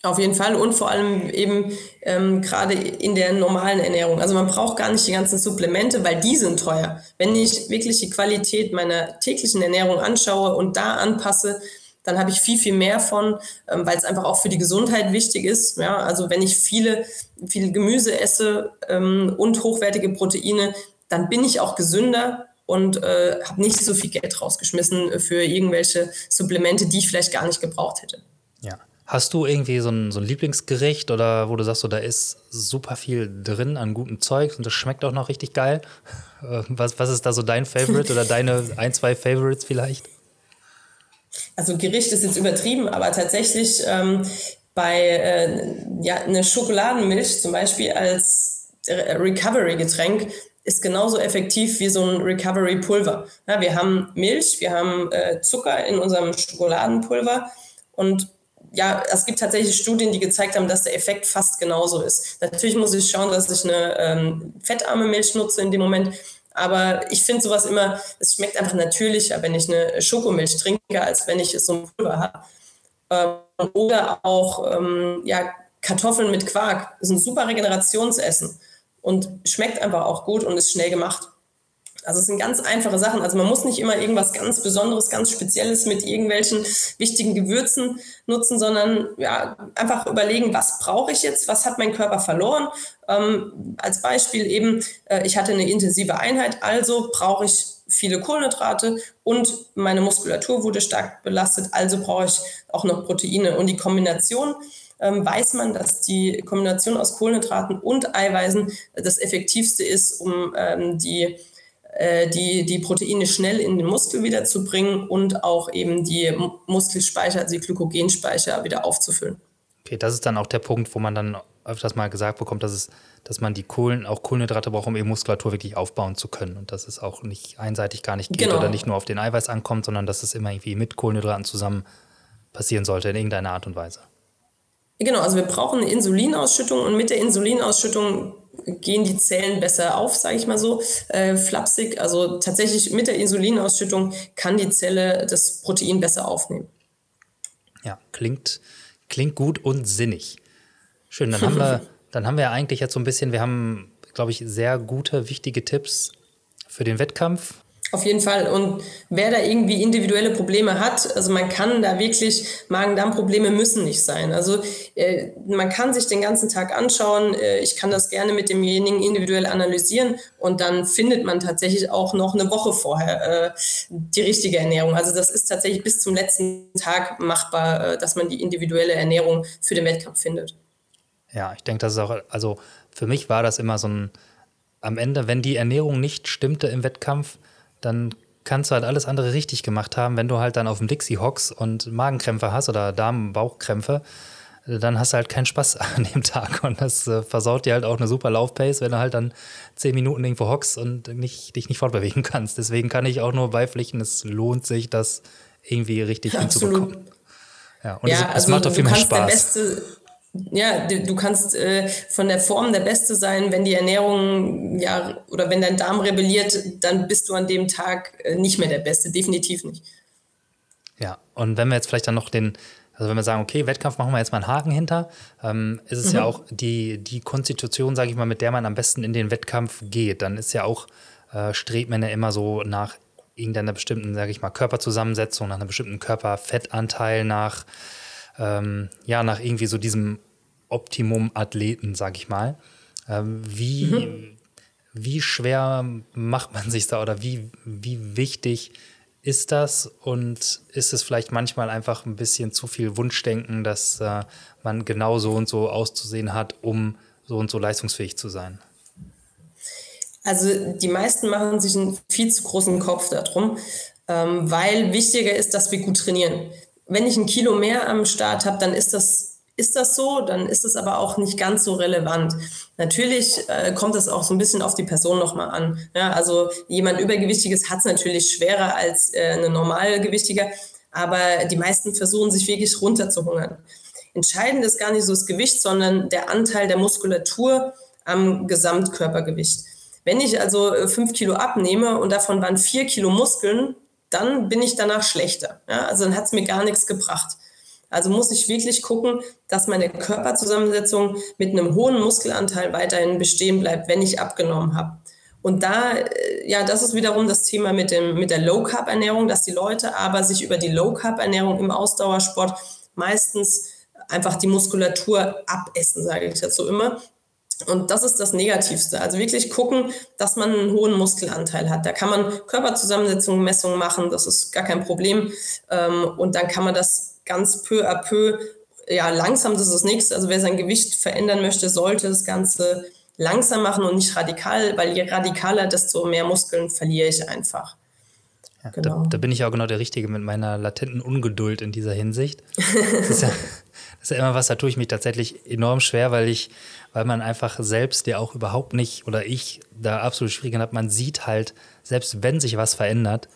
Speaker 2: Auf jeden Fall und vor allem eben ähm, gerade in der normalen Ernährung. Also man braucht gar nicht die ganzen Supplemente, weil die sind teuer. Wenn ich wirklich die Qualität meiner täglichen Ernährung anschaue und da anpasse, dann habe ich viel, viel mehr von, ähm, weil es einfach auch für die Gesundheit wichtig ist. Ja? Also wenn ich viele, viel Gemüse esse ähm, und hochwertige Proteine, dann bin ich auch gesünder und äh, habe nicht so viel Geld rausgeschmissen für irgendwelche Supplemente, die ich vielleicht gar nicht gebraucht hätte.
Speaker 1: Ja. Hast du irgendwie so ein, so ein Lieblingsgericht oder wo du sagst, so, da ist super viel drin an gutem Zeug und das schmeckt auch noch richtig geil? Äh, was, was ist da so dein Favorite oder deine ein, zwei Favorites vielleicht?
Speaker 2: Also Gericht ist jetzt übertrieben, aber tatsächlich ähm, bei äh, ja, eine Schokoladenmilch zum Beispiel als Recovery-Getränk ist genauso effektiv wie so ein Recovery-Pulver. Ja, wir haben Milch, wir haben äh, Zucker in unserem Schokoladenpulver und ja, es gibt tatsächlich Studien, die gezeigt haben, dass der Effekt fast genauso ist. Natürlich muss ich schauen, dass ich eine ähm, fettarme Milch nutze in dem Moment. Aber ich finde sowas immer, es schmeckt einfach natürlicher, wenn ich eine Schokomilch trinke, als wenn ich so ein Pulver habe. Ähm, oder auch ähm, ja, Kartoffeln mit Quark. Das ist ein super Regenerationsessen und schmeckt einfach auch gut und ist schnell gemacht. Also es sind ganz einfache Sachen. Also man muss nicht immer irgendwas ganz Besonderes, ganz Spezielles mit irgendwelchen wichtigen Gewürzen nutzen, sondern ja, einfach überlegen, was brauche ich jetzt, was hat mein Körper verloren. Ähm, als Beispiel eben, äh, ich hatte eine intensive Einheit, also brauche ich viele Kohlenhydrate und meine Muskulatur wurde stark belastet, also brauche ich auch noch Proteine. Und die Kombination weiß man, dass die Kombination aus Kohlenhydraten und Eiweißen das effektivste ist, um ähm, die äh, die, die Proteine schnell in den Muskel wieder zu bringen und auch eben die Muskelspeicher, also die Glykogenspeicher wieder aufzufüllen.
Speaker 1: Okay, das ist dann auch der Punkt, wo man dann öfters mal gesagt bekommt, dass, es, dass man die Kohlen, auch Kohlenhydrate braucht, um eben Muskulatur wirklich aufbauen zu können und dass es auch nicht einseitig gar nicht geht genau. oder nicht nur auf den Eiweiß ankommt, sondern dass es immer irgendwie mit Kohlenhydraten zusammen passieren sollte in irgendeiner Art und Weise.
Speaker 2: Genau, also wir brauchen eine Insulinausschüttung und mit der Insulinausschüttung gehen die Zellen besser auf, sage ich mal so, äh, flapsig. Also tatsächlich mit der Insulinausschüttung kann die Zelle das Protein besser aufnehmen.
Speaker 1: Ja, klingt, klingt gut und sinnig. Schön, dann haben wir, dann haben wir eigentlich jetzt so ein bisschen, wir haben, glaube ich, sehr gute, wichtige Tipps für den Wettkampf.
Speaker 2: Auf jeden Fall. Und wer da irgendwie individuelle Probleme hat, also man kann da wirklich, Magen-Darm-Probleme müssen nicht sein. Also äh, man kann sich den ganzen Tag anschauen. Äh, ich kann das gerne mit demjenigen individuell analysieren und dann findet man tatsächlich auch noch eine Woche vorher äh, die richtige Ernährung. Also das ist tatsächlich bis zum letzten Tag machbar, äh, dass man die individuelle Ernährung für den Wettkampf findet.
Speaker 1: Ja, ich denke, das ist auch, also für mich war das immer so ein, am Ende, wenn die Ernährung nicht stimmte im Wettkampf, dann kannst du halt alles andere richtig gemacht haben. Wenn du halt dann auf dem Dixie hockst und Magenkrämpfe hast oder Darm-Bauchkrämpfe, dann hast du halt keinen Spaß an dem Tag. Und das äh, versaut dir halt auch eine super Laufpace, wenn du halt dann zehn Minuten irgendwo hockst und nicht, dich nicht fortbewegen kannst. Deswegen kann ich auch nur beipflichten, es lohnt sich, das irgendwie richtig hinzubekommen.
Speaker 2: Ja, und ja, es, also es macht auf jeden Fall Spaß ja, du kannst äh, von der Form der Beste sein, wenn die Ernährung, ja, oder wenn dein Darm rebelliert, dann bist du an dem Tag äh, nicht mehr der Beste, definitiv nicht.
Speaker 1: Ja, und wenn wir jetzt vielleicht dann noch den, also wenn wir sagen, okay, Wettkampf machen wir jetzt mal einen Haken hinter, ähm, ist es mhm. ja auch die, die Konstitution, sage ich mal, mit der man am besten in den Wettkampf geht. Dann ist ja auch, äh, strebt man ja immer so nach irgendeiner bestimmten, sage ich mal, Körperzusammensetzung, nach einem bestimmten Körperfettanteil, nach ähm, ja, nach irgendwie so diesem Optimum-Athleten, sag ich mal. Ähm, wie, mhm. wie schwer macht man sich da oder wie, wie wichtig ist das und ist es vielleicht manchmal einfach ein bisschen zu viel Wunschdenken, dass äh, man genau so und so auszusehen hat, um so und so leistungsfähig zu sein?
Speaker 2: Also die meisten machen sich einen viel zu großen Kopf darum, ähm, weil wichtiger ist, dass wir gut trainieren wenn ich ein Kilo mehr am Start habe, dann ist das ist das so, dann ist es aber auch nicht ganz so relevant. Natürlich äh, kommt es auch so ein bisschen auf die Person nochmal an. Ja, also jemand Übergewichtiges hat es natürlich schwerer als äh, eine Normalgewichtige, aber die meisten versuchen sich wirklich runterzuhungern. Entscheidend ist gar nicht so das Gewicht, sondern der Anteil der Muskulatur am Gesamtkörpergewicht. Wenn ich also äh, fünf Kilo abnehme und davon waren vier Kilo Muskeln, dann bin ich danach schlechter. Ja? Also dann hat es mir gar nichts gebracht. Also muss ich wirklich gucken, dass meine Körperzusammensetzung mit einem hohen Muskelanteil weiterhin bestehen bleibt, wenn ich abgenommen habe. Und da, äh, ja, das ist wiederum das Thema mit, dem, mit der Low-Carb-Ernährung, dass die Leute aber sich über die Low-Carb-Ernährung im Ausdauersport meistens einfach die Muskulatur abessen, sage ich dazu immer. Und das ist das Negativste. Also wirklich gucken, dass man einen hohen Muskelanteil hat. Da kann man Körperzusammensetzung, Messungen machen, das ist gar kein Problem. Ähm, und dann kann man das ganz peu à peu, ja, langsam, das ist das nächste. Also wer sein Gewicht verändern möchte, sollte das Ganze langsam machen und nicht radikal, weil je radikaler, desto mehr Muskeln verliere ich einfach.
Speaker 1: Ja, genau. da, da, bin ich auch genau der Richtige mit meiner latenten Ungeduld in dieser Hinsicht. Das ist ja, ist ja immer was, da tue ich mich tatsächlich enorm schwer, weil ich, weil man einfach selbst ja auch überhaupt nicht, oder ich da absolut Schwierigkeiten habe, man sieht halt, selbst wenn sich was verändert,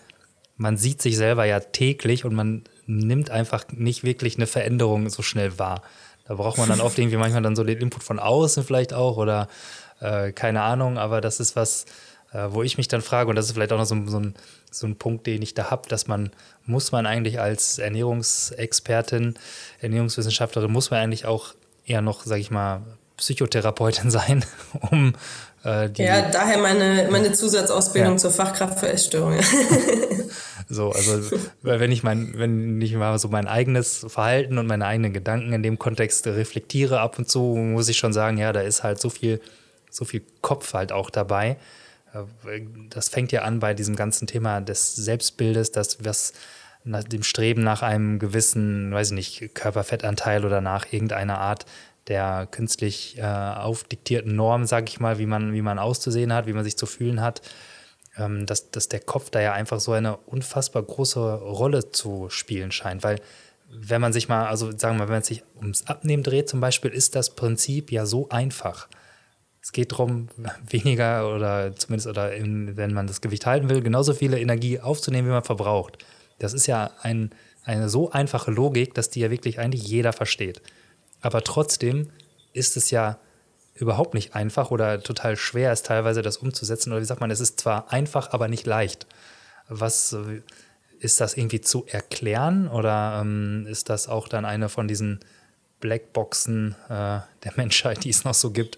Speaker 1: man sieht sich selber ja täglich und man nimmt einfach nicht wirklich eine Veränderung so schnell wahr. Da braucht man dann oft irgendwie manchmal dann so den Input von außen vielleicht auch oder äh, keine Ahnung, aber das ist was, äh, wo ich mich dann frage, und das ist vielleicht auch noch so, so, ein, so ein Punkt, den ich da habe, dass man, muss man eigentlich als Ernährungsexpertin, Ernährungswissenschaftlerin, muss man eigentlich auch eher noch, sag ich mal, Psychotherapeutin sein, um
Speaker 2: äh, die. Ja, daher meine, meine Zusatzausbildung ja. zur Fachkraft für Essstörungen.
Speaker 1: so, also wenn ich mein, wenn ich mal so mein eigenes Verhalten und meine eigenen Gedanken in dem Kontext reflektiere ab und zu, muss ich schon sagen, ja, da ist halt so viel, so viel Kopf halt auch dabei das fängt ja an bei diesem ganzen Thema des Selbstbildes, das was dem Streben nach einem gewissen, weiß ich nicht, Körperfettanteil oder nach irgendeiner Art der künstlich äh, aufdiktierten Norm, sage ich mal, wie man, wie man auszusehen hat, wie man sich zu fühlen hat, ähm, dass, dass der Kopf da ja einfach so eine unfassbar große Rolle zu spielen scheint. Weil wenn man sich mal, also sagen wir mal, wenn man sich ums Abnehmen dreht zum Beispiel, ist das Prinzip ja so einfach. Es geht darum, weniger oder zumindest, oder in, wenn man das Gewicht halten will, genauso viele Energie aufzunehmen, wie man verbraucht. Das ist ja ein, eine so einfache Logik, dass die ja wirklich eigentlich jeder versteht. Aber trotzdem ist es ja überhaupt nicht einfach oder total schwer, es teilweise das umzusetzen. Oder wie sagt man, es ist zwar einfach, aber nicht leicht. Was ist das irgendwie zu erklären oder ähm, ist das auch dann eine von diesen Blackboxen äh, der Menschheit, die es noch so gibt?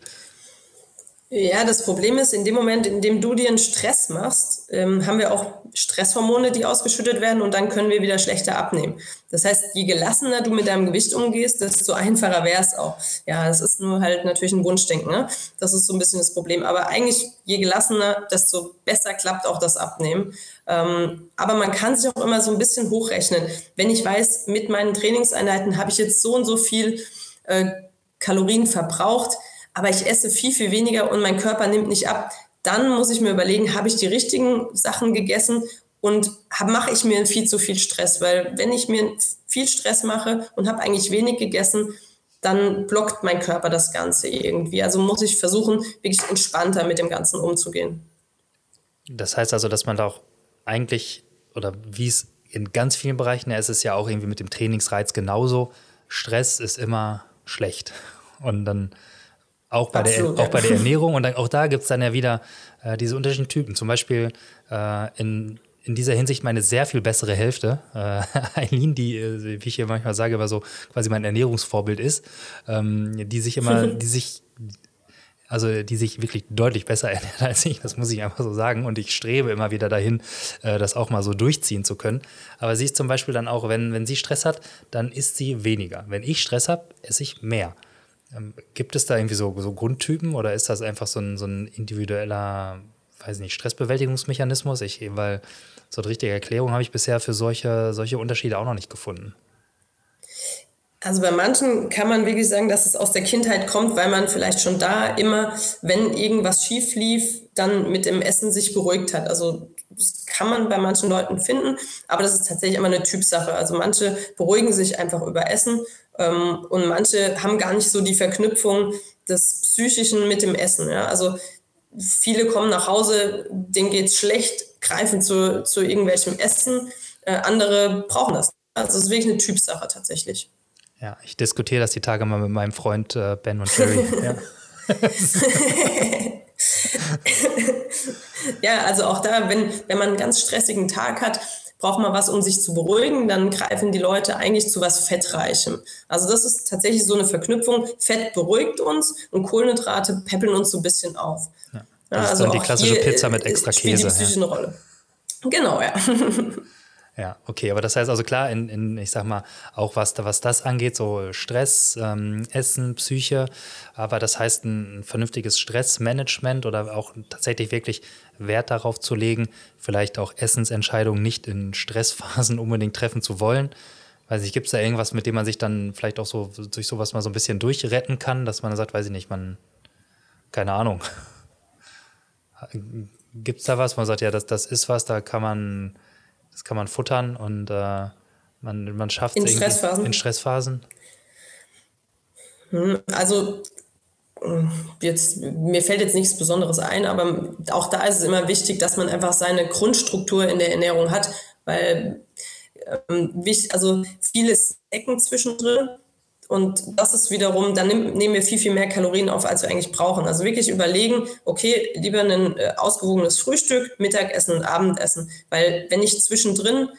Speaker 2: Ja, das Problem ist, in dem Moment, in dem du dir einen Stress machst, ähm, haben wir auch Stresshormone, die ausgeschüttet werden und dann können wir wieder schlechter abnehmen. Das heißt, je gelassener du mit deinem Gewicht umgehst, desto einfacher wäre es auch. Ja, das ist nur halt natürlich ein Wunschdenken. Ne? Das ist so ein bisschen das Problem. Aber eigentlich, je gelassener, desto besser klappt auch das Abnehmen. Ähm, aber man kann sich auch immer so ein bisschen hochrechnen. Wenn ich weiß, mit meinen Trainingseinheiten habe ich jetzt so und so viel äh, Kalorien verbraucht, aber ich esse viel, viel weniger und mein Körper nimmt nicht ab, dann muss ich mir überlegen, habe ich die richtigen Sachen gegessen und mache ich mir viel zu viel Stress, weil wenn ich mir viel Stress mache und habe eigentlich wenig gegessen, dann blockt mein Körper das Ganze irgendwie. Also muss ich versuchen, wirklich entspannter mit dem Ganzen umzugehen.
Speaker 1: Das heißt also, dass man da auch eigentlich, oder wie es in ganz vielen Bereichen ist, es ja auch irgendwie mit dem Trainingsreiz genauso. Stress ist immer schlecht. Und dann auch bei, Absolut, der, auch bei der Ernährung. Und dann, auch da gibt es dann ja wieder äh, diese unterschiedlichen Typen. Zum Beispiel äh, in, in dieser Hinsicht meine sehr viel bessere Hälfte, äh, Eileen, die, äh, wie ich hier manchmal sage, aber so quasi mein Ernährungsvorbild ist, ähm, die sich immer, die sich, also die sich wirklich deutlich besser ernährt als ich, das muss ich einfach so sagen. Und ich strebe immer wieder dahin, äh, das auch mal so durchziehen zu können. Aber sie ist zum Beispiel dann auch, wenn, wenn sie Stress hat, dann isst sie weniger. Wenn ich Stress habe, esse ich mehr. Ähm, gibt es da irgendwie so, so Grundtypen oder ist das einfach so ein, so ein individueller, weiß nicht, Stressbewältigungsmechanismus? Ich, weil so eine richtige Erklärung habe ich bisher für solche, solche Unterschiede auch noch nicht gefunden.
Speaker 2: Also bei manchen kann man wirklich sagen, dass es aus der Kindheit kommt, weil man vielleicht schon da immer, wenn irgendwas schief lief, dann mit dem Essen sich beruhigt hat. Also das kann man bei manchen Leuten finden, aber das ist tatsächlich immer eine Typsache. Also manche beruhigen sich einfach über Essen ähm, und manche haben gar nicht so die Verknüpfung des Psychischen mit dem Essen. Ja? Also viele kommen nach Hause, denen geht es schlecht, greifen zu, zu irgendwelchem Essen. Äh, andere brauchen das. Also es ist wirklich eine Typsache tatsächlich.
Speaker 1: Ja, ich diskutiere das die Tage mal mit meinem Freund äh, Ben und Jerry. ja.
Speaker 2: ja, also auch da, wenn, wenn man einen ganz stressigen Tag hat, braucht man was, um sich zu beruhigen, dann greifen die Leute eigentlich zu was Fettreichem. Also das ist tatsächlich so eine Verknüpfung. Fett beruhigt uns und Kohlenhydrate peppeln uns so ein bisschen auf.
Speaker 1: Ja, das ja, also ist dann die klassische Pizza mit extra Käse.
Speaker 2: Die psychische ja. Rolle. Genau, ja.
Speaker 1: Ja, okay, aber das heißt also klar, in, in ich sag mal, auch was, was das angeht, so Stress, ähm, Essen, Psyche, aber das heißt ein vernünftiges Stressmanagement oder auch tatsächlich wirklich Wert darauf zu legen, vielleicht auch Essensentscheidungen nicht in Stressphasen unbedingt treffen zu wollen. Weiß ich, gibt es da irgendwas, mit dem man sich dann vielleicht auch so durch sowas mal so ein bisschen durchretten kann, dass man sagt, weiß ich nicht, man, keine Ahnung. Gibt es da was, man sagt, ja, das, das ist was, da kann man das kann man futtern und äh, man, man schafft es
Speaker 2: in Stressphasen.
Speaker 1: In Stressphasen.
Speaker 2: Hm, also jetzt, mir fällt jetzt nichts Besonderes ein, aber auch da ist es immer wichtig, dass man einfach seine Grundstruktur in der Ernährung hat, weil ähm, also vieles Ecken zwischendrin und das ist wiederum, dann nehm, nehmen wir viel, viel mehr Kalorien auf, als wir eigentlich brauchen. Also wirklich überlegen, okay, lieber ein äh, ausgewogenes Frühstück, Mittagessen und Abendessen, weil wenn ich zwischendrin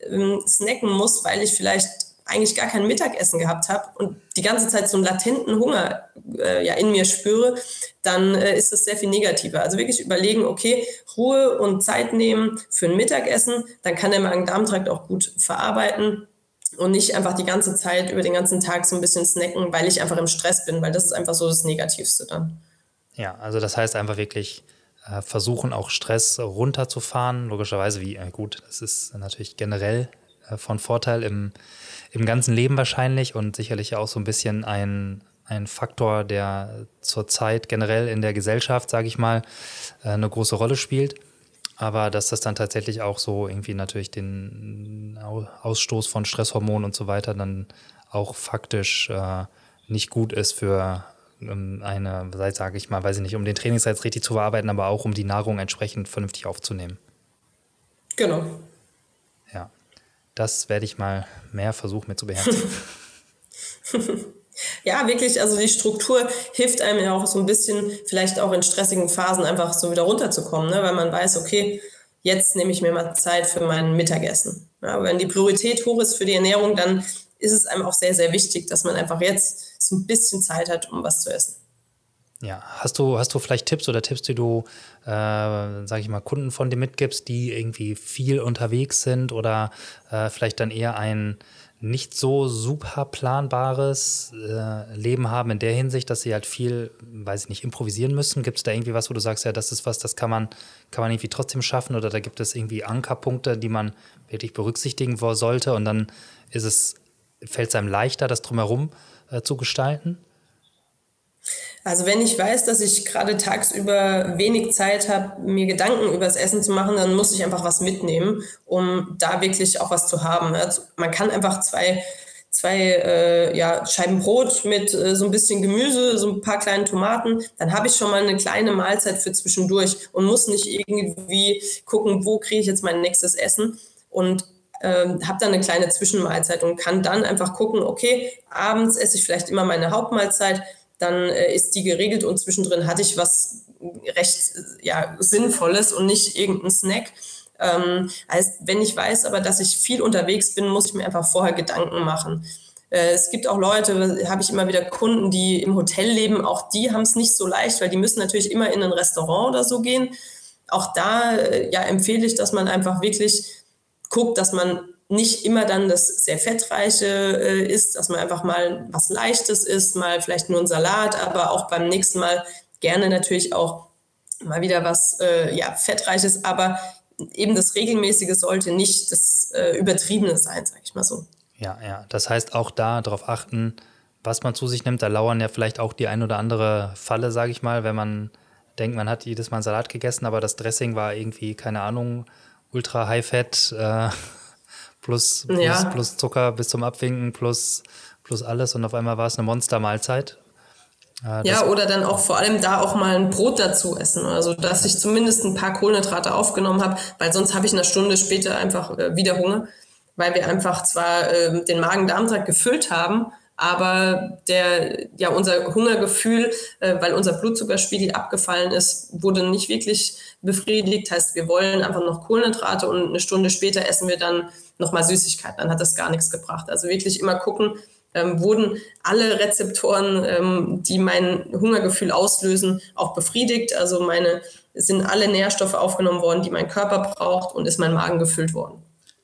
Speaker 2: ähm, snacken muss, weil ich vielleicht eigentlich gar kein Mittagessen gehabt habe und die ganze Zeit so einen latenten Hunger äh, ja in mir spüre, dann äh, ist das sehr viel negativer. Also wirklich überlegen, okay, Ruhe und Zeit nehmen für ein Mittagessen, dann kann der Magen-Darm-Trakt auch gut verarbeiten und nicht einfach die ganze Zeit über den ganzen Tag so ein bisschen snacken, weil ich einfach im Stress bin, weil das ist einfach so das Negativste dann.
Speaker 1: Ja, also das heißt einfach wirklich äh, versuchen, auch Stress runterzufahren. Logischerweise, wie äh, gut, das ist natürlich generell äh, von Vorteil im im ganzen Leben wahrscheinlich und sicherlich auch so ein bisschen ein, ein Faktor, der zurzeit generell in der Gesellschaft, sage ich mal, äh, eine große Rolle spielt. Aber dass das dann tatsächlich auch so irgendwie natürlich den Ausstoß von Stresshormonen und so weiter dann auch faktisch äh, nicht gut ist für ähm, eine, sage ich mal, weiß ich nicht, um den Trainingsreiz richtig zu verarbeiten, aber auch um die Nahrung entsprechend vernünftig aufzunehmen.
Speaker 2: Genau.
Speaker 1: Das werde ich mal mehr versuchen, mir zu beherzigen.
Speaker 2: ja, wirklich, also die Struktur hilft einem ja auch so ein bisschen, vielleicht auch in stressigen Phasen einfach so wieder runterzukommen, ne? weil man weiß, okay, jetzt nehme ich mir mal Zeit für mein Mittagessen. Ja, wenn die Priorität hoch ist für die Ernährung, dann ist es einem auch sehr, sehr wichtig, dass man einfach jetzt so ein bisschen Zeit hat, um was zu essen.
Speaker 1: Ja, hast du, hast du vielleicht Tipps oder Tipps, die du, äh, sage ich mal, Kunden von dir mitgibst, die irgendwie viel unterwegs sind oder äh, vielleicht dann eher ein nicht so super planbares äh, Leben haben in der Hinsicht, dass sie halt viel, weiß ich nicht, improvisieren müssen? Gibt es da irgendwie was, wo du sagst, ja, das ist was, das kann man, kann man irgendwie trotzdem schaffen oder da gibt es irgendwie Ankerpunkte, die man wirklich berücksichtigen sollte und dann ist es, fällt es einem leichter, das drumherum äh, zu gestalten?
Speaker 2: Also wenn ich weiß, dass ich gerade tagsüber wenig Zeit habe, mir Gedanken über das Essen zu machen, dann muss ich einfach was mitnehmen, um da wirklich auch was zu haben. Also man kann einfach zwei, zwei äh, ja, Scheiben Brot mit äh, so ein bisschen Gemüse, so ein paar kleinen Tomaten, dann habe ich schon mal eine kleine Mahlzeit für zwischendurch und muss nicht irgendwie gucken, wo kriege ich jetzt mein nächstes Essen. Und ähm, habe dann eine kleine Zwischenmahlzeit und kann dann einfach gucken, okay, abends esse ich vielleicht immer meine Hauptmahlzeit, dann äh, ist die geregelt und zwischendrin hatte ich was recht ja, Sinnvolles und nicht irgendein Snack. Ähm, heißt, wenn ich weiß aber, dass ich viel unterwegs bin, muss ich mir einfach vorher Gedanken machen. Äh, es gibt auch Leute, habe ich immer wieder Kunden, die im Hotel leben, auch die haben es nicht so leicht, weil die müssen natürlich immer in ein Restaurant oder so gehen. Auch da äh, ja, empfehle ich, dass man einfach wirklich guckt, dass man nicht immer dann das sehr fettreiche äh, ist, dass man einfach mal was Leichtes isst, mal vielleicht nur ein Salat, aber auch beim nächsten Mal gerne natürlich auch mal wieder was äh, ja, fettreiches, aber eben das regelmäßige sollte nicht das äh, übertriebene sein, sag ich mal so.
Speaker 1: Ja, ja, das heißt auch da darauf achten, was man zu sich nimmt. Da lauern ja vielleicht auch die ein oder andere Falle, sage ich mal, wenn man denkt, man hat jedes Mal einen Salat gegessen, aber das Dressing war irgendwie, keine Ahnung, ultra high fat. Äh, plus, plus, ja. plus Zucker bis zum Abwinken, plus, plus alles und auf einmal war es eine Monstermahlzeit.
Speaker 2: Äh, ja, oder dann auch vor allem da auch mal ein Brot dazu essen. Also, dass ich zumindest ein paar Kohlenhydrate aufgenommen habe, weil sonst habe ich eine Stunde später einfach äh, wieder Hunger, weil wir einfach zwar äh, den Magen-Darm-Trakt gefüllt haben, aber der, ja, unser Hungergefühl, äh, weil unser Blutzuckerspiegel abgefallen ist, wurde nicht wirklich befriedigt. Heißt, wir wollen einfach noch Kohlenhydrate und eine Stunde später essen wir dann nochmal Süßigkeiten. Dann hat das gar nichts gebracht. Also wirklich immer gucken, ähm, wurden alle Rezeptoren, ähm, die mein Hungergefühl auslösen, auch befriedigt. Also meine, sind alle Nährstoffe aufgenommen worden, die mein Körper braucht und ist mein Magen gefüllt worden.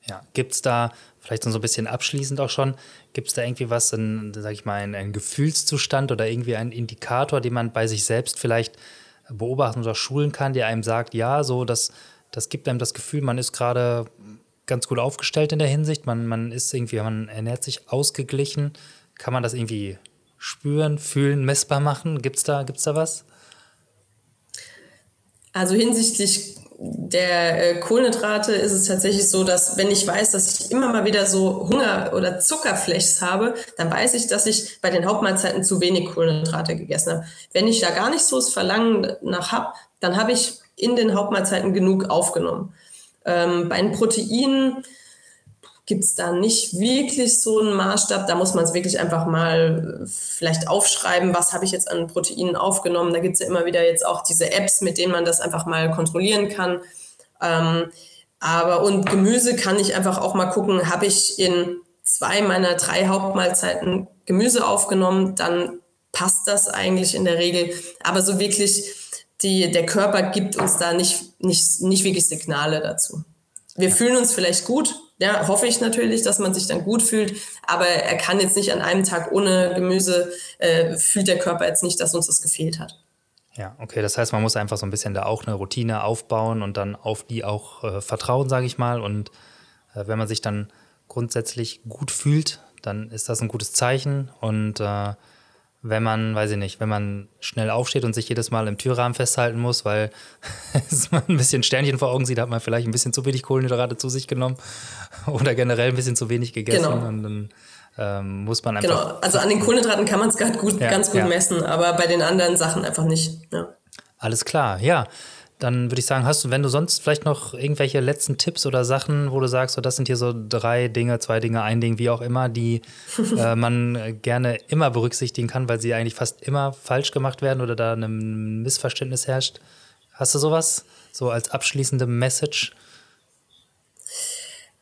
Speaker 1: Ja, gibt es da vielleicht so ein bisschen abschließend auch schon, gibt es da irgendwie was, ein, sag ich mal, ein, ein Gefühlszustand oder irgendwie einen Indikator, den man bei sich selbst vielleicht beobachten oder schulen kann, der einem sagt, ja, so, das, das gibt einem das Gefühl, man ist gerade ganz gut aufgestellt in der Hinsicht. Man, man ist irgendwie, man ernährt sich ausgeglichen. Kann man das irgendwie spüren, fühlen, messbar machen? Gibt es da, gibt's da was?
Speaker 2: Also hinsichtlich der äh, Kohlenhydrate ist es tatsächlich so, dass wenn ich weiß, dass ich immer mal wieder so Hunger- oder Zuckerflechs habe, dann weiß ich, dass ich bei den Hauptmahlzeiten zu wenig Kohlenhydrate gegessen habe. Wenn ich da gar nicht so das Verlangen nach habe, dann habe ich in den Hauptmahlzeiten genug aufgenommen. Ähm, bei den Proteinen gibt es da nicht wirklich so einen Maßstab. Da muss man es wirklich einfach mal äh, vielleicht aufschreiben, was habe ich jetzt an Proteinen aufgenommen. Da gibt es ja immer wieder jetzt auch diese Apps, mit denen man das einfach mal kontrollieren kann. Ähm, aber und Gemüse kann ich einfach auch mal gucken, habe ich in zwei meiner drei Hauptmahlzeiten Gemüse aufgenommen, dann passt das eigentlich in der Regel. Aber so wirklich, die, der Körper gibt uns da nicht, nicht, nicht wirklich Signale dazu. Wir fühlen uns vielleicht gut, ja, hoffe ich natürlich, dass man sich dann gut fühlt, aber er kann jetzt nicht an einem Tag ohne Gemüse, äh, fühlt der Körper jetzt nicht, dass uns das gefehlt hat.
Speaker 1: Ja, okay, das heißt, man muss einfach so ein bisschen da auch eine Routine aufbauen und dann auf die auch äh, vertrauen, sage ich mal. Und äh, wenn man sich dann grundsätzlich gut fühlt, dann ist das ein gutes Zeichen. Und äh, wenn man, weiß ich nicht, wenn man schnell aufsteht und sich jedes Mal im Türrahmen festhalten muss, weil man ein bisschen Sternchen vor Augen sieht, hat man vielleicht ein bisschen zu wenig Kohlenhydrate zu sich genommen oder generell ein bisschen zu wenig gegessen genau. und dann ähm, muss man einfach.
Speaker 2: Genau, also an den Kohlenhydraten kann man es gut, ja, ganz gut ja. messen, aber bei den anderen Sachen einfach nicht. Ja.
Speaker 1: Alles klar, ja dann würde ich sagen, hast du, wenn du sonst vielleicht noch irgendwelche letzten Tipps oder Sachen, wo du sagst, so das sind hier so drei Dinge, zwei Dinge, ein Ding, wie auch immer, die äh, man gerne immer berücksichtigen kann, weil sie eigentlich fast immer falsch gemacht werden oder da ein Missverständnis herrscht. Hast du sowas? So als abschließende Message?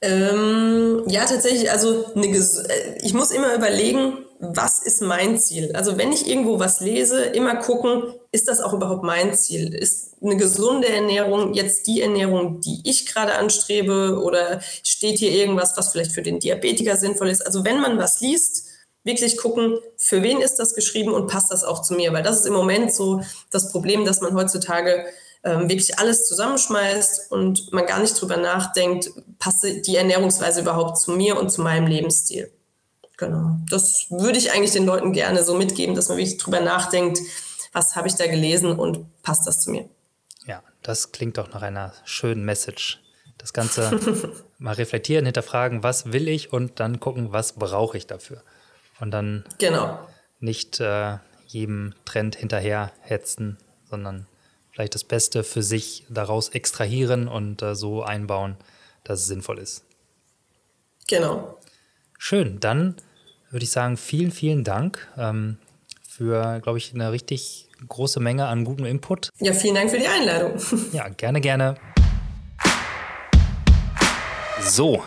Speaker 2: Ähm, ja, tatsächlich, also eine, äh, ich muss immer überlegen, was ist mein Ziel? Also wenn ich irgendwo was lese, immer gucken, ist das auch überhaupt mein Ziel? Ist eine gesunde Ernährung jetzt die Ernährung, die ich gerade anstrebe oder steht hier irgendwas, was vielleicht für den Diabetiker sinnvoll ist? Also wenn man was liest, wirklich gucken, für wen ist das geschrieben und passt das auch zu mir? Weil das ist im Moment so das Problem, dass man heutzutage ähm, wirklich alles zusammenschmeißt und man gar nicht drüber nachdenkt, passt die Ernährungsweise überhaupt zu mir und zu meinem Lebensstil. Genau. Das würde ich eigentlich den Leuten gerne so mitgeben, dass man wirklich drüber nachdenkt, was habe ich da gelesen und passt das zu mir.
Speaker 1: Ja, das klingt doch nach einer schönen Message. Das Ganze mal reflektieren, hinterfragen, was will ich und dann gucken, was brauche ich dafür. Und dann
Speaker 2: genau.
Speaker 1: nicht äh, jedem Trend hinterher hetzen, sondern vielleicht das Beste für sich daraus extrahieren und äh, so einbauen, dass es sinnvoll ist.
Speaker 2: Genau.
Speaker 1: Schön, dann würde ich sagen, vielen, vielen Dank ähm, für, glaube ich, eine richtig große Menge an gutem Input.
Speaker 2: Ja, vielen Dank für die Einladung.
Speaker 1: Ja, gerne, gerne. So,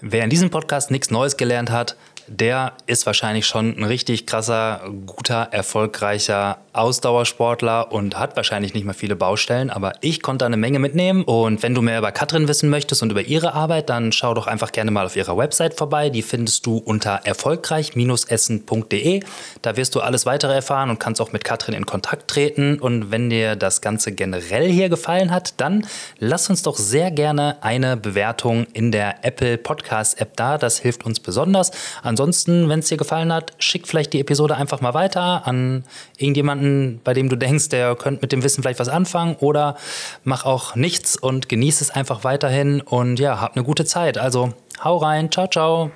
Speaker 1: wer in diesem Podcast nichts Neues gelernt hat, der ist wahrscheinlich schon ein richtig krasser, guter, erfolgreicher Ausdauersportler und hat wahrscheinlich nicht mehr viele Baustellen, aber ich konnte eine Menge mitnehmen. Und wenn du mehr über Katrin wissen möchtest und über ihre Arbeit, dann schau doch einfach gerne mal auf ihrer Website vorbei. Die findest du unter erfolgreich-essen.de. Da wirst du alles weitere erfahren und kannst auch mit Katrin in Kontakt treten. Und wenn dir das Ganze generell hier gefallen hat, dann lass uns doch sehr gerne eine Bewertung in der Apple Podcast App da. Das hilft uns besonders. Ansonsten, wenn es dir gefallen hat, schick vielleicht die Episode einfach mal weiter an irgendjemanden, bei dem du denkst, der könnte mit dem Wissen vielleicht was anfangen oder mach auch nichts und genieß es einfach weiterhin und ja, hab eine gute Zeit. Also hau rein, ciao, ciao.